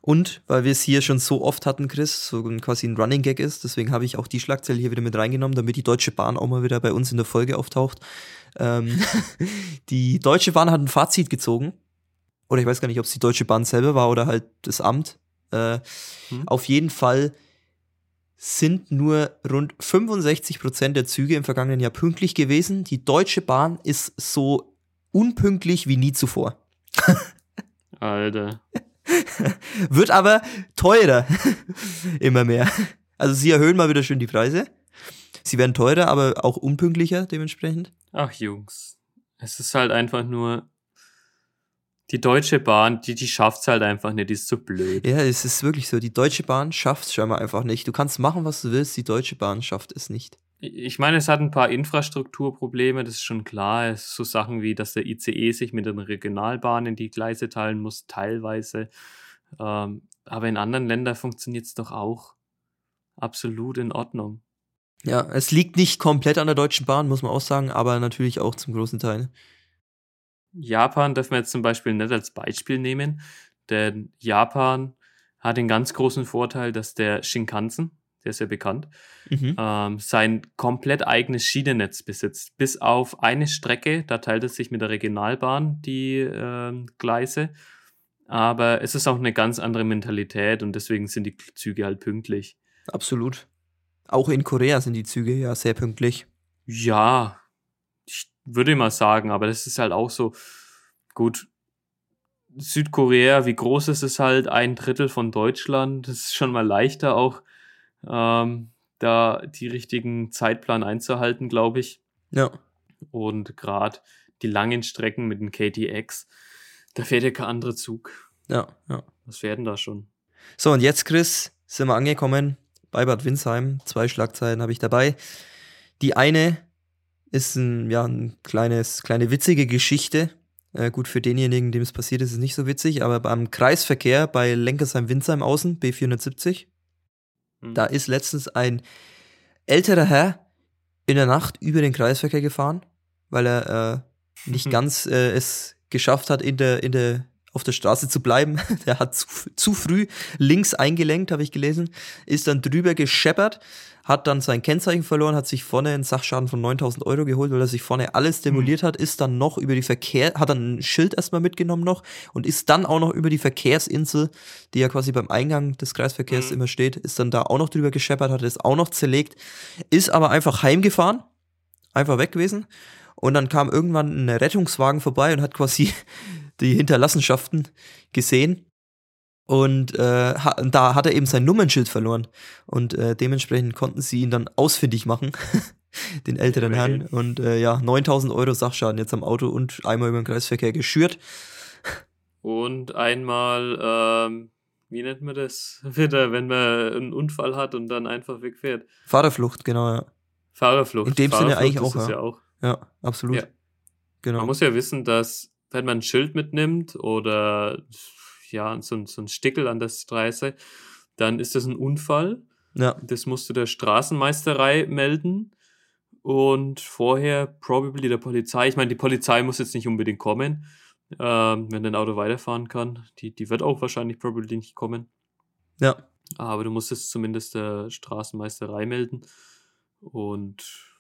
Und weil wir es hier schon so oft hatten, Chris, so quasi ein Running Gag ist, deswegen habe ich auch die Schlagzeile hier wieder mit reingenommen, damit die Deutsche Bahn auch mal wieder bei uns in der Folge auftaucht. Ähm, die Deutsche Bahn hat ein Fazit gezogen. Oder ich weiß gar nicht, ob es die Deutsche Bahn selber war oder halt das Amt. Äh, Hm. Auf jeden Fall sind nur rund 65 Prozent der Züge im vergangenen Jahr pünktlich gewesen. Die Deutsche Bahn ist so unpünktlich wie nie zuvor. Alter. Wird aber teurer. Immer mehr. Also sie erhöhen mal wieder schön die Preise. Sie werden teurer, aber auch unpünktlicher dementsprechend. Ach, Jungs. Es ist halt einfach nur. Die Deutsche Bahn, die, die schafft's halt einfach nicht, die ist zu blöd. Ja, es ist wirklich so. Die Deutsche Bahn schafft es scheinbar einfach nicht. Du kannst machen, was du willst. Die Deutsche Bahn schafft es nicht. Ich meine, es hat ein paar Infrastrukturprobleme, das ist schon klar. Es ist so Sachen wie, dass der ICE sich mit den Regionalbahnen die Gleise teilen muss, teilweise. Ähm, aber in anderen Ländern funktioniert es doch auch absolut in Ordnung. Ja, es liegt nicht komplett an der Deutschen Bahn, muss man auch sagen, aber natürlich auch zum großen Teil. Japan dürfen wir jetzt zum Beispiel nicht als Beispiel nehmen, denn Japan hat den ganz großen Vorteil, dass der Shinkansen, der ist ja bekannt, Mhm. ähm, sein komplett eigenes Schienennetz besitzt. Bis auf eine Strecke, da teilt es sich mit der Regionalbahn die ähm, Gleise. Aber es ist auch eine ganz andere Mentalität und deswegen sind die Züge halt pünktlich. Absolut. Auch in Korea sind die Züge ja sehr pünktlich. Ja, ich würde mal sagen, aber das ist halt auch so gut. Südkorea, wie groß ist es halt? Ein Drittel von Deutschland. Das ist schon mal leichter auch, ähm, da die richtigen Zeitplan einzuhalten, glaube ich. Ja. Und gerade die langen Strecken mit dem KTX, da fährt ja kein anderer Zug. Ja, ja. Was werden da schon? So, und jetzt, Chris, sind wir angekommen bei Bad Windsheim. Zwei Schlagzeilen habe ich dabei. Die eine ist ein, ja, ein kleines, kleine witzige Geschichte. Äh, gut, für denjenigen, dem es passiert ist, ist es nicht so witzig, aber beim Kreisverkehr bei Lenkersheim-Windsheim außen, B470, Hm. da ist letztens ein älterer Herr in der Nacht über den Kreisverkehr gefahren, weil er äh, nicht Mhm. ganz äh, es geschafft hat, in der, in der, auf der Straße zu bleiben. Der hat zu, zu früh links eingelenkt, habe ich gelesen, ist dann drüber gescheppert, hat dann sein Kennzeichen verloren, hat sich vorne einen Sachschaden von 9000 Euro geholt, weil er sich vorne alles demoliert hat, ist dann noch über die Verkehr, hat dann ein Schild erstmal mitgenommen noch und ist dann auch noch über die Verkehrsinsel, die ja quasi beim Eingang des Kreisverkehrs Mhm. immer steht, ist dann da auch noch drüber gescheppert, hat es auch noch zerlegt, ist aber einfach heimgefahren, einfach weg gewesen. Und dann kam irgendwann ein Rettungswagen vorbei und hat quasi die Hinterlassenschaften gesehen. Und äh, da hat er eben sein Nummernschild verloren. Und äh, dementsprechend konnten sie ihn dann ausfindig machen, den älteren Immerhin. Herrn. Und äh, ja, 9000 Euro Sachschaden jetzt am Auto und einmal über den Kreisverkehr geschürt. Und einmal, ähm, wie nennt man das? Wieder, wenn man einen Unfall hat und dann einfach wegfährt. Fahrerflucht, genau, ja. Fahrerflucht. In dem Sinne Fahrerflucht eigentlich ist auch, ja. ja auch. Ja, absolut. Ja. Genau. Man muss ja wissen, dass wenn man ein Schild mitnimmt oder ja, so, ein- so ein Stickel an der Straße, dann ist das ein Unfall. Ja. Das musst du der Straßenmeisterei melden und vorher probably der Polizei. Ich meine, die Polizei muss jetzt nicht unbedingt kommen, ähm, wenn dein Auto weiterfahren kann. Die, die wird auch wahrscheinlich probably nicht kommen. Ja. Aber du musst es zumindest der Straßenmeisterei melden. Und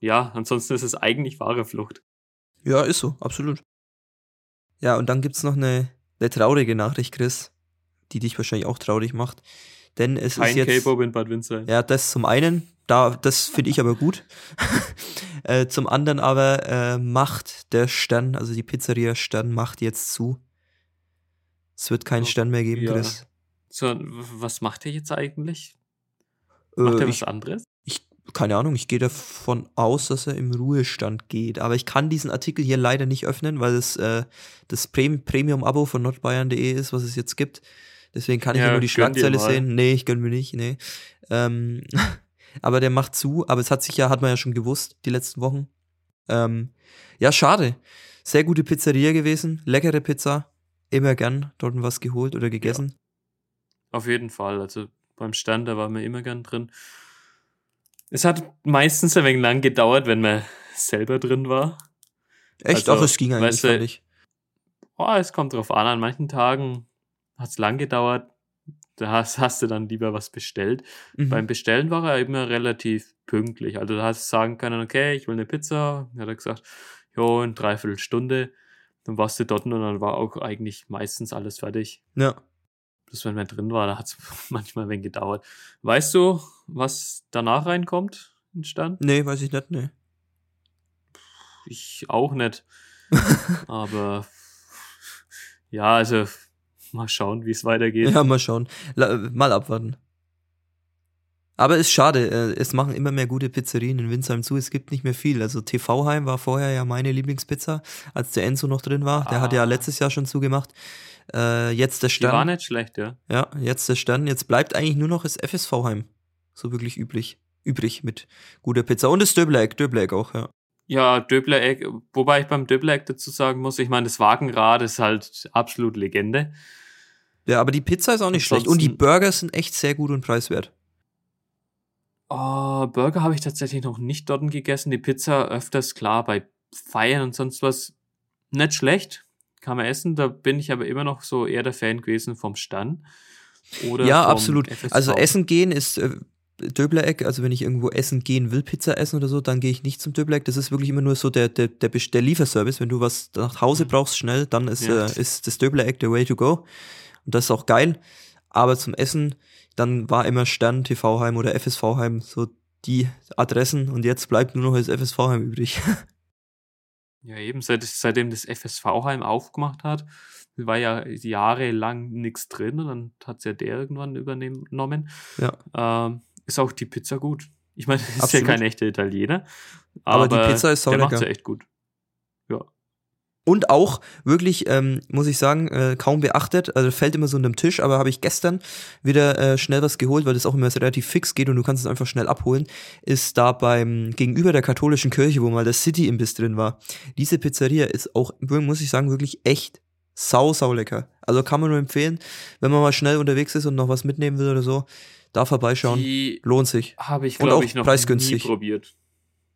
ja, ansonsten ist es eigentlich wahre Flucht. Ja, ist so, absolut. Ja, und dann gibt's noch eine, eine traurige Nachricht, Chris, die dich wahrscheinlich auch traurig macht. Denn es Kein ist jetzt. K-Pop in Bad Windsheim. Ja, das zum einen, da, das finde ich aber gut. äh, zum anderen aber äh, macht der Stern, also die Pizzeria Stern, macht jetzt zu. Es wird keinen Oh, Stern mehr geben, ja. Chris. So, was macht er jetzt eigentlich? Äh, Macht er ich, was anderes? Keine Ahnung, ich gehe davon aus, dass er im Ruhestand geht. Aber ich kann diesen Artikel hier leider nicht öffnen, weil es äh, das Prem Premium-Abo von nordbayern.de ist, was es jetzt gibt. Deswegen kann ich Ja, ja nur die Schlagzeile sehen. Nee, ich gönn mir nicht, nee. Ähm, aber der macht zu, aber es hat sich ja, hat man ja schon gewusst, die letzten Wochen. Ähm, ja, schade. Sehr gute Pizzeria gewesen, leckere Pizza. Immer gern dort was geholt oder gegessen. Auf jeden Fall. Also beim Stern, da war man immer gern drin. Es hat meistens ein wenig lang gedauert, wenn man selber drin war. Echt, Also, auch es ging eigentlich, weißt du, ich. Oh, es kommt drauf an. An manchen Tagen hat es lang gedauert. Da hast, hast du dann lieber was bestellt. Mhm. Beim Bestellen war er immer relativ pünktlich. Also da hast du sagen können, okay, ich will eine Pizza. Dann hat er gesagt, jo, in dreiviertel Stunde. Dann warst du dort und dann war auch eigentlich meistens alles fertig. ja. Wenn man drin war, da hat es manchmal wenig gedauert. Weißt du, was danach reinkommt in Stand? Nee, weiß ich nicht, nee. Ich auch nicht. Aber ja, also mal schauen, wie es weitergeht. Ja, mal schauen. Mal abwarten. Aber ist schade, äh, es machen immer mehr gute Pizzerien in Winsheim zu. Es gibt nicht mehr viel. Also TV-Heim war vorher ja meine Lieblingspizza, als der Enzo noch drin war. Der hat ja Ah. letztes Jahr schon zugemacht. Äh, jetzt der Die war Stern. nicht schlecht, ja. Ja, jetzt der Stern. Jetzt bleibt eigentlich nur noch das FSV-Heim. So wirklich üblich. Übrig mit guter Pizza. Und das Döbleck, Döbleck auch, ja. Ja, Döbler-Eck, wobei ich beim Döbler-Eck dazu sagen muss, ich meine, das Wagenrad ist halt absolut Legende. Ja, aber die Pizza ist auch nicht schlecht. Und die Burger sind echt sehr gut und preiswert. Oh, Burger habe ich tatsächlich noch nicht dort gegessen. Die Pizza öfters, klar, bei Feiern und sonst was. Nicht schlecht, kann man essen. Da bin ich aber immer noch so eher der Fan gewesen vom Stern. Oder ja, vom absolut. FSV. Also essen gehen ist äh, Döblereck, also wenn ich irgendwo essen gehen will, Pizza essen oder so, dann gehe ich nicht zum Döblereck. Das ist wirklich immer nur so der, der, der, der Lieferservice. Wenn du was nach Hause Mhm. brauchst, schnell, dann ist, Ja. äh, ist das Döblereck der Way to go. Und das ist auch geil. Aber zum Essen, dann war immer Stern, TV-Heim oder FSV-Heim so die Adressen und jetzt bleibt nur noch das FSV-Heim übrig. Ja, eben, seit, seitdem das FSV-Heim aufgemacht hat, war ja jahrelang nichts drin und dann hat ja der irgendwann übernommen. ja. Ähm, ist auch die Pizza gut. Ich meine, ist Absolut. ja kein echter Italiener. Aber die Pizza ist Der macht ja echt gut. Und auch wirklich, ähm, muss ich sagen, äh, kaum beachtet. Also fällt immer so unterm Tisch, aber habe ich gestern wieder äh, schnell was geholt, weil das auch immer relativ fix geht und du kannst es einfach schnell abholen. Ist da beim gegenüber der katholischen Kirche, wo mal der City-Imbiss drin war. Diese Pizzeria ist auch, muss ich sagen, wirklich echt sau, sau lecker. Also kann man nur empfehlen, wenn man mal schnell unterwegs ist und noch was mitnehmen will oder so, da vorbeischauen. Die Lohnt sich. habe ich, Und glaube auch ich, noch preisgünstig. nie probiert.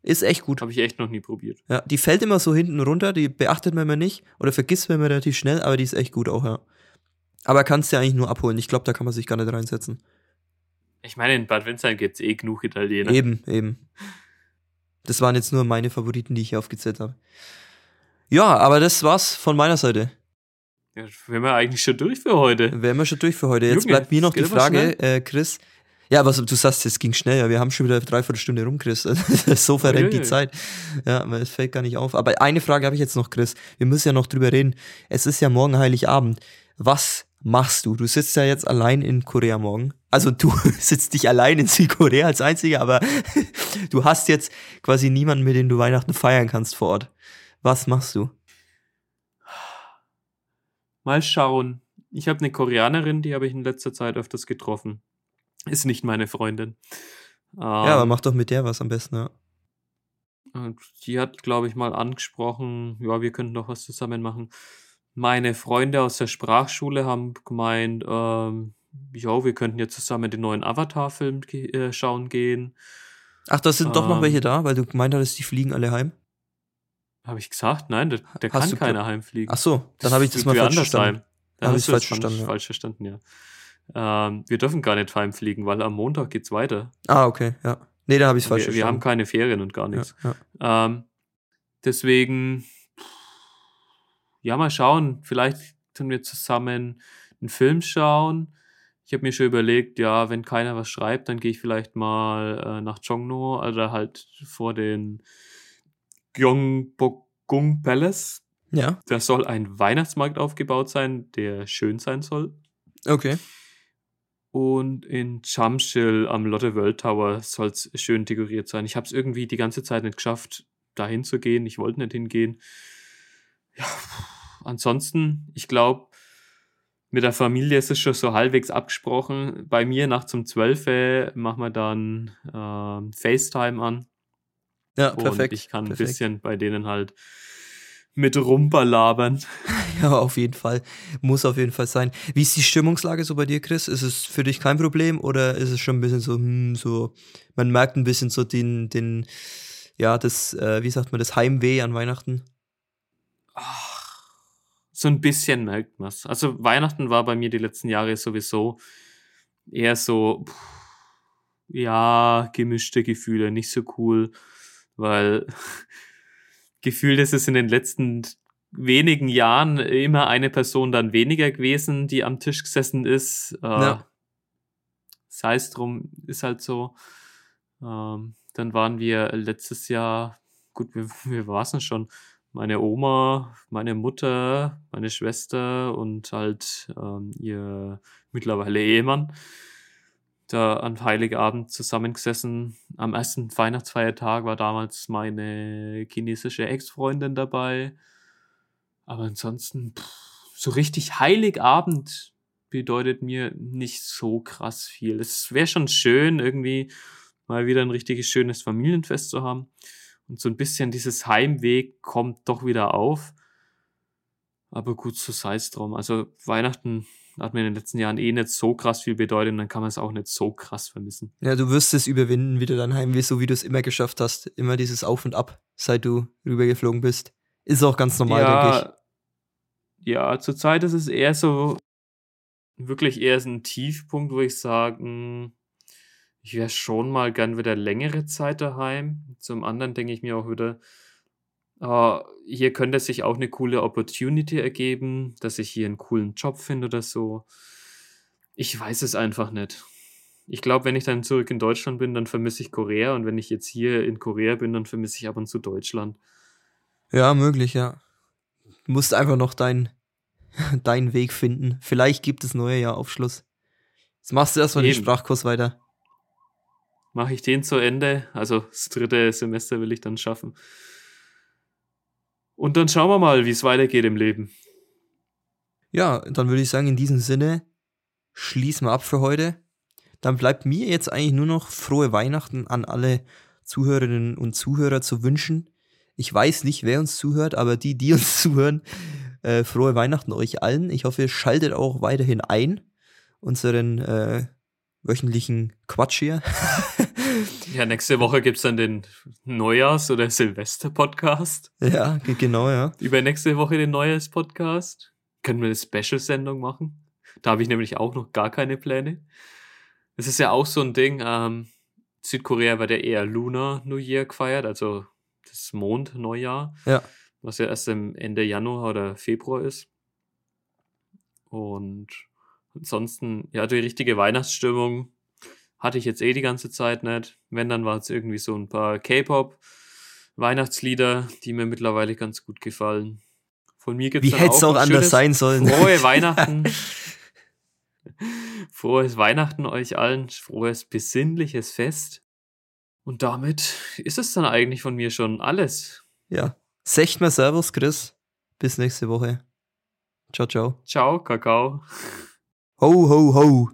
Ist echt gut. Habe ich echt noch nie probiert. Ja, die fällt immer so hinten runter, die beachtet man immer nicht oder vergisst man immer relativ schnell, aber die ist echt gut auch, ja. Aber kannst du ja eigentlich nur abholen. Ich glaube, da kann man sich gar nicht reinsetzen. Ich meine, in Bad Windsheim gibt es eh genug Italiener. Eben, eben. Das waren jetzt nur meine Favoriten, die ich hier aufgezählt habe. Ja, aber das war's von meiner Seite. Ja, wären wir eigentlich schon durch für heute. Wären wir schon durch für heute. Jetzt Junge, bleibt mir noch die Frage, äh, Chris. Ja, was du sagst, es ging schnell, ja. Wir haben schon wieder eine Dreiviertelstunde rum, Chris. so verrennt die. Zeit. Ja, aber es fällt gar nicht auf. Aber eine Frage habe ich jetzt noch, Chris. Wir müssen ja noch drüber reden. Es ist ja morgen Heiligabend. Was machst du? Du sitzt ja jetzt allein in Korea morgen. Also du sitzt nicht allein in Südkorea als Einziger, aber du hast jetzt quasi niemanden, mit dem du Weihnachten feiern kannst vor Ort. Was machst du? Mal schauen. Ich habe eine Koreanerin, die habe ich in letzter Zeit öfters getroffen. Ist nicht meine Freundin. Ähm, ja, aber mach doch mit der was am besten, ja. Die hat, glaube ich, mal angesprochen, ja, wir könnten doch was zusammen machen. Meine Freunde aus der Sprachschule haben gemeint, ähm, ja, wir könnten jetzt zusammen den neuen Avatar-Film ge äh, schauen gehen. Ach, da sind doch noch Ähm. welche da, weil du gemeint hattest, die fliegen alle heim. Habe ich gesagt? Nein, der, der kann keiner heimfliegen. Ach so, dann habe ich das fliegt mal falsch verstanden. Dann Dann hab hast ich's du falsch es verstanden, ja. falsch verstanden, ja. Ähm, wir dürfen gar nicht heimfliegen, weil am Montag geht's weiter. Ah, okay, ja. Nee, da habe ich es falsch Wir, wir haben keine Ferien und gar nichts. ja, ja. Ähm, deswegen, ja, mal schauen. Vielleicht können wir zusammen einen Film schauen. Ich habe mir schon überlegt, ja, wenn keiner was schreibt, dann gehe ich vielleicht mal äh, nach Chongno oder halt vor den Gyeongbokgung Palace. ja, Da soll ein Weihnachtsmarkt aufgebaut sein, der schön sein soll. okay. Und in Chamshil am Lotte World Tower soll es schön dekoriert sein. Ich habe es irgendwie die ganze Zeit nicht geschafft, dahin zu gehen. Ich wollte nicht hingehen. Ja, ansonsten, ich glaube, mit der Familie ist es schon so halbwegs abgesprochen. Bei mir nach zum 12 machen wir dann ähm, FaceTime an. Ja, Und perfekt. ich kann ein perfekt. bisschen bei denen halt mit rumperlabern. Ja, auf jeden Fall. Muss auf jeden Fall sein. Wie ist die Stimmungslage so bei dir, Chris? Ist es für dich kein Problem oder ist es schon ein bisschen so, hm, so, man merkt ein bisschen so den, den, ja, das, äh, wie sagt man, das Heimweh an Weihnachten? Ach, so ein bisschen merkt man es. Also Weihnachten war bei mir die letzten Jahre sowieso eher so, pff, ja, gemischte Gefühle, nicht so cool, weil gefühlt ist es in den letzten wenigen Jahren immer eine Person dann weniger gewesen, die am Tisch gesessen ist. Äh, Ja. Sei es drum, ist halt so. Ähm, dann waren wir letztes Jahr, gut, wir, wir waren es schon, meine Oma, meine Mutter, meine Schwester und halt ähm, ihr mittlerweile Ehemann da an Heiligabend zusammengesessen. Am ersten Weihnachtsfeiertag war damals meine chinesische Ex-Freundin dabei. Aber ansonsten, pff, so richtig Heiligabend bedeutet mir nicht so krass viel. Es wäre schon schön, irgendwie mal wieder ein richtiges schönes Familienfest zu haben. Und so ein bisschen dieses Heimweg kommt doch wieder auf. Aber gut, so sei es drum. Also Weihnachten hat mir in den letzten Jahren eh nicht so krass viel bedeutet und dann kann man es auch nicht so krass vermissen. Ja, du wirst es überwinden, wieder dein Heimweh, so wie du es immer geschafft hast. Immer dieses Auf und Ab, seit du rübergeflogen bist. Ist auch ganz normal, denke ich. ja, zurzeit ist es eher so, wirklich eher so ein Tiefpunkt, wo ich sage, mh, ich wäre schon mal gern wieder längere Zeit daheim. Zum anderen denke ich mir auch wieder, äh, hier könnte sich auch eine coole Opportunity ergeben, dass ich hier einen coolen Job finde oder so. Ich weiß es einfach nicht. Ich glaube, wenn ich dann zurück in Deutschland bin, dann vermisse ich Korea und wenn ich jetzt hier in Korea bin, dann vermisse ich ab und zu Deutschland. Ja, möglich, ja. Du musst einfach noch deinen deinen Weg finden. Vielleicht gibt es neue Jahr Aufschluss. Jetzt machst du erstmal den. Sprachkurs weiter. mache ich den zu Ende. Also das dritte Semester will ich dann schaffen. Und dann schauen wir mal, wie es weitergeht im Leben. Ja, dann würde ich sagen, in diesem Sinne schließen wir ab für heute. Dann bleibt mir jetzt eigentlich nur noch frohe Weihnachten an alle Zuhörerinnen und Zuhörer zu wünschen. Ich weiß nicht, wer uns zuhört, aber die, die uns zuhören, äh, frohe Weihnachten euch allen. Ich hoffe, ihr schaltet auch weiterhin ein, unseren äh, wöchentlichen Quatsch hier. Ja, nächste Woche gibt's dann den Neujahrs- oder Silvester-Podcast. ja, ge- genau, ja. Übernächste Woche den Neujahrs-Podcast. Können wir eine Special-Sendung machen? Da habe ich nämlich auch noch gar keine Pläne. Es ist ja auch so ein Ding, ähm, Südkorea wird ja eher Lunar New Year gefeiert, also das Mond-Neujahr. Ja. was ja erst im Ende Januar oder Februar ist. Und ansonsten, ja, die richtige Weihnachtsstimmung hatte ich jetzt eh die ganze Zeit nicht. Wenn, dann war es irgendwie so ein paar K-Pop-Weihnachtslieder, die mir mittlerweile ganz gut gefallen. Von mir gibt Wie es hätte es auch ein anders sein sollen? Frohe Weihnachten. Frohes Weihnachten euch allen, frohes besinnliches Fest. Und damit ist es dann eigentlich von mir schon alles. Ja. Secht mal Servus, Chris. Bis nächste Woche. Ciao, ciao. Ciao, Kakao. Ho, ho, ho.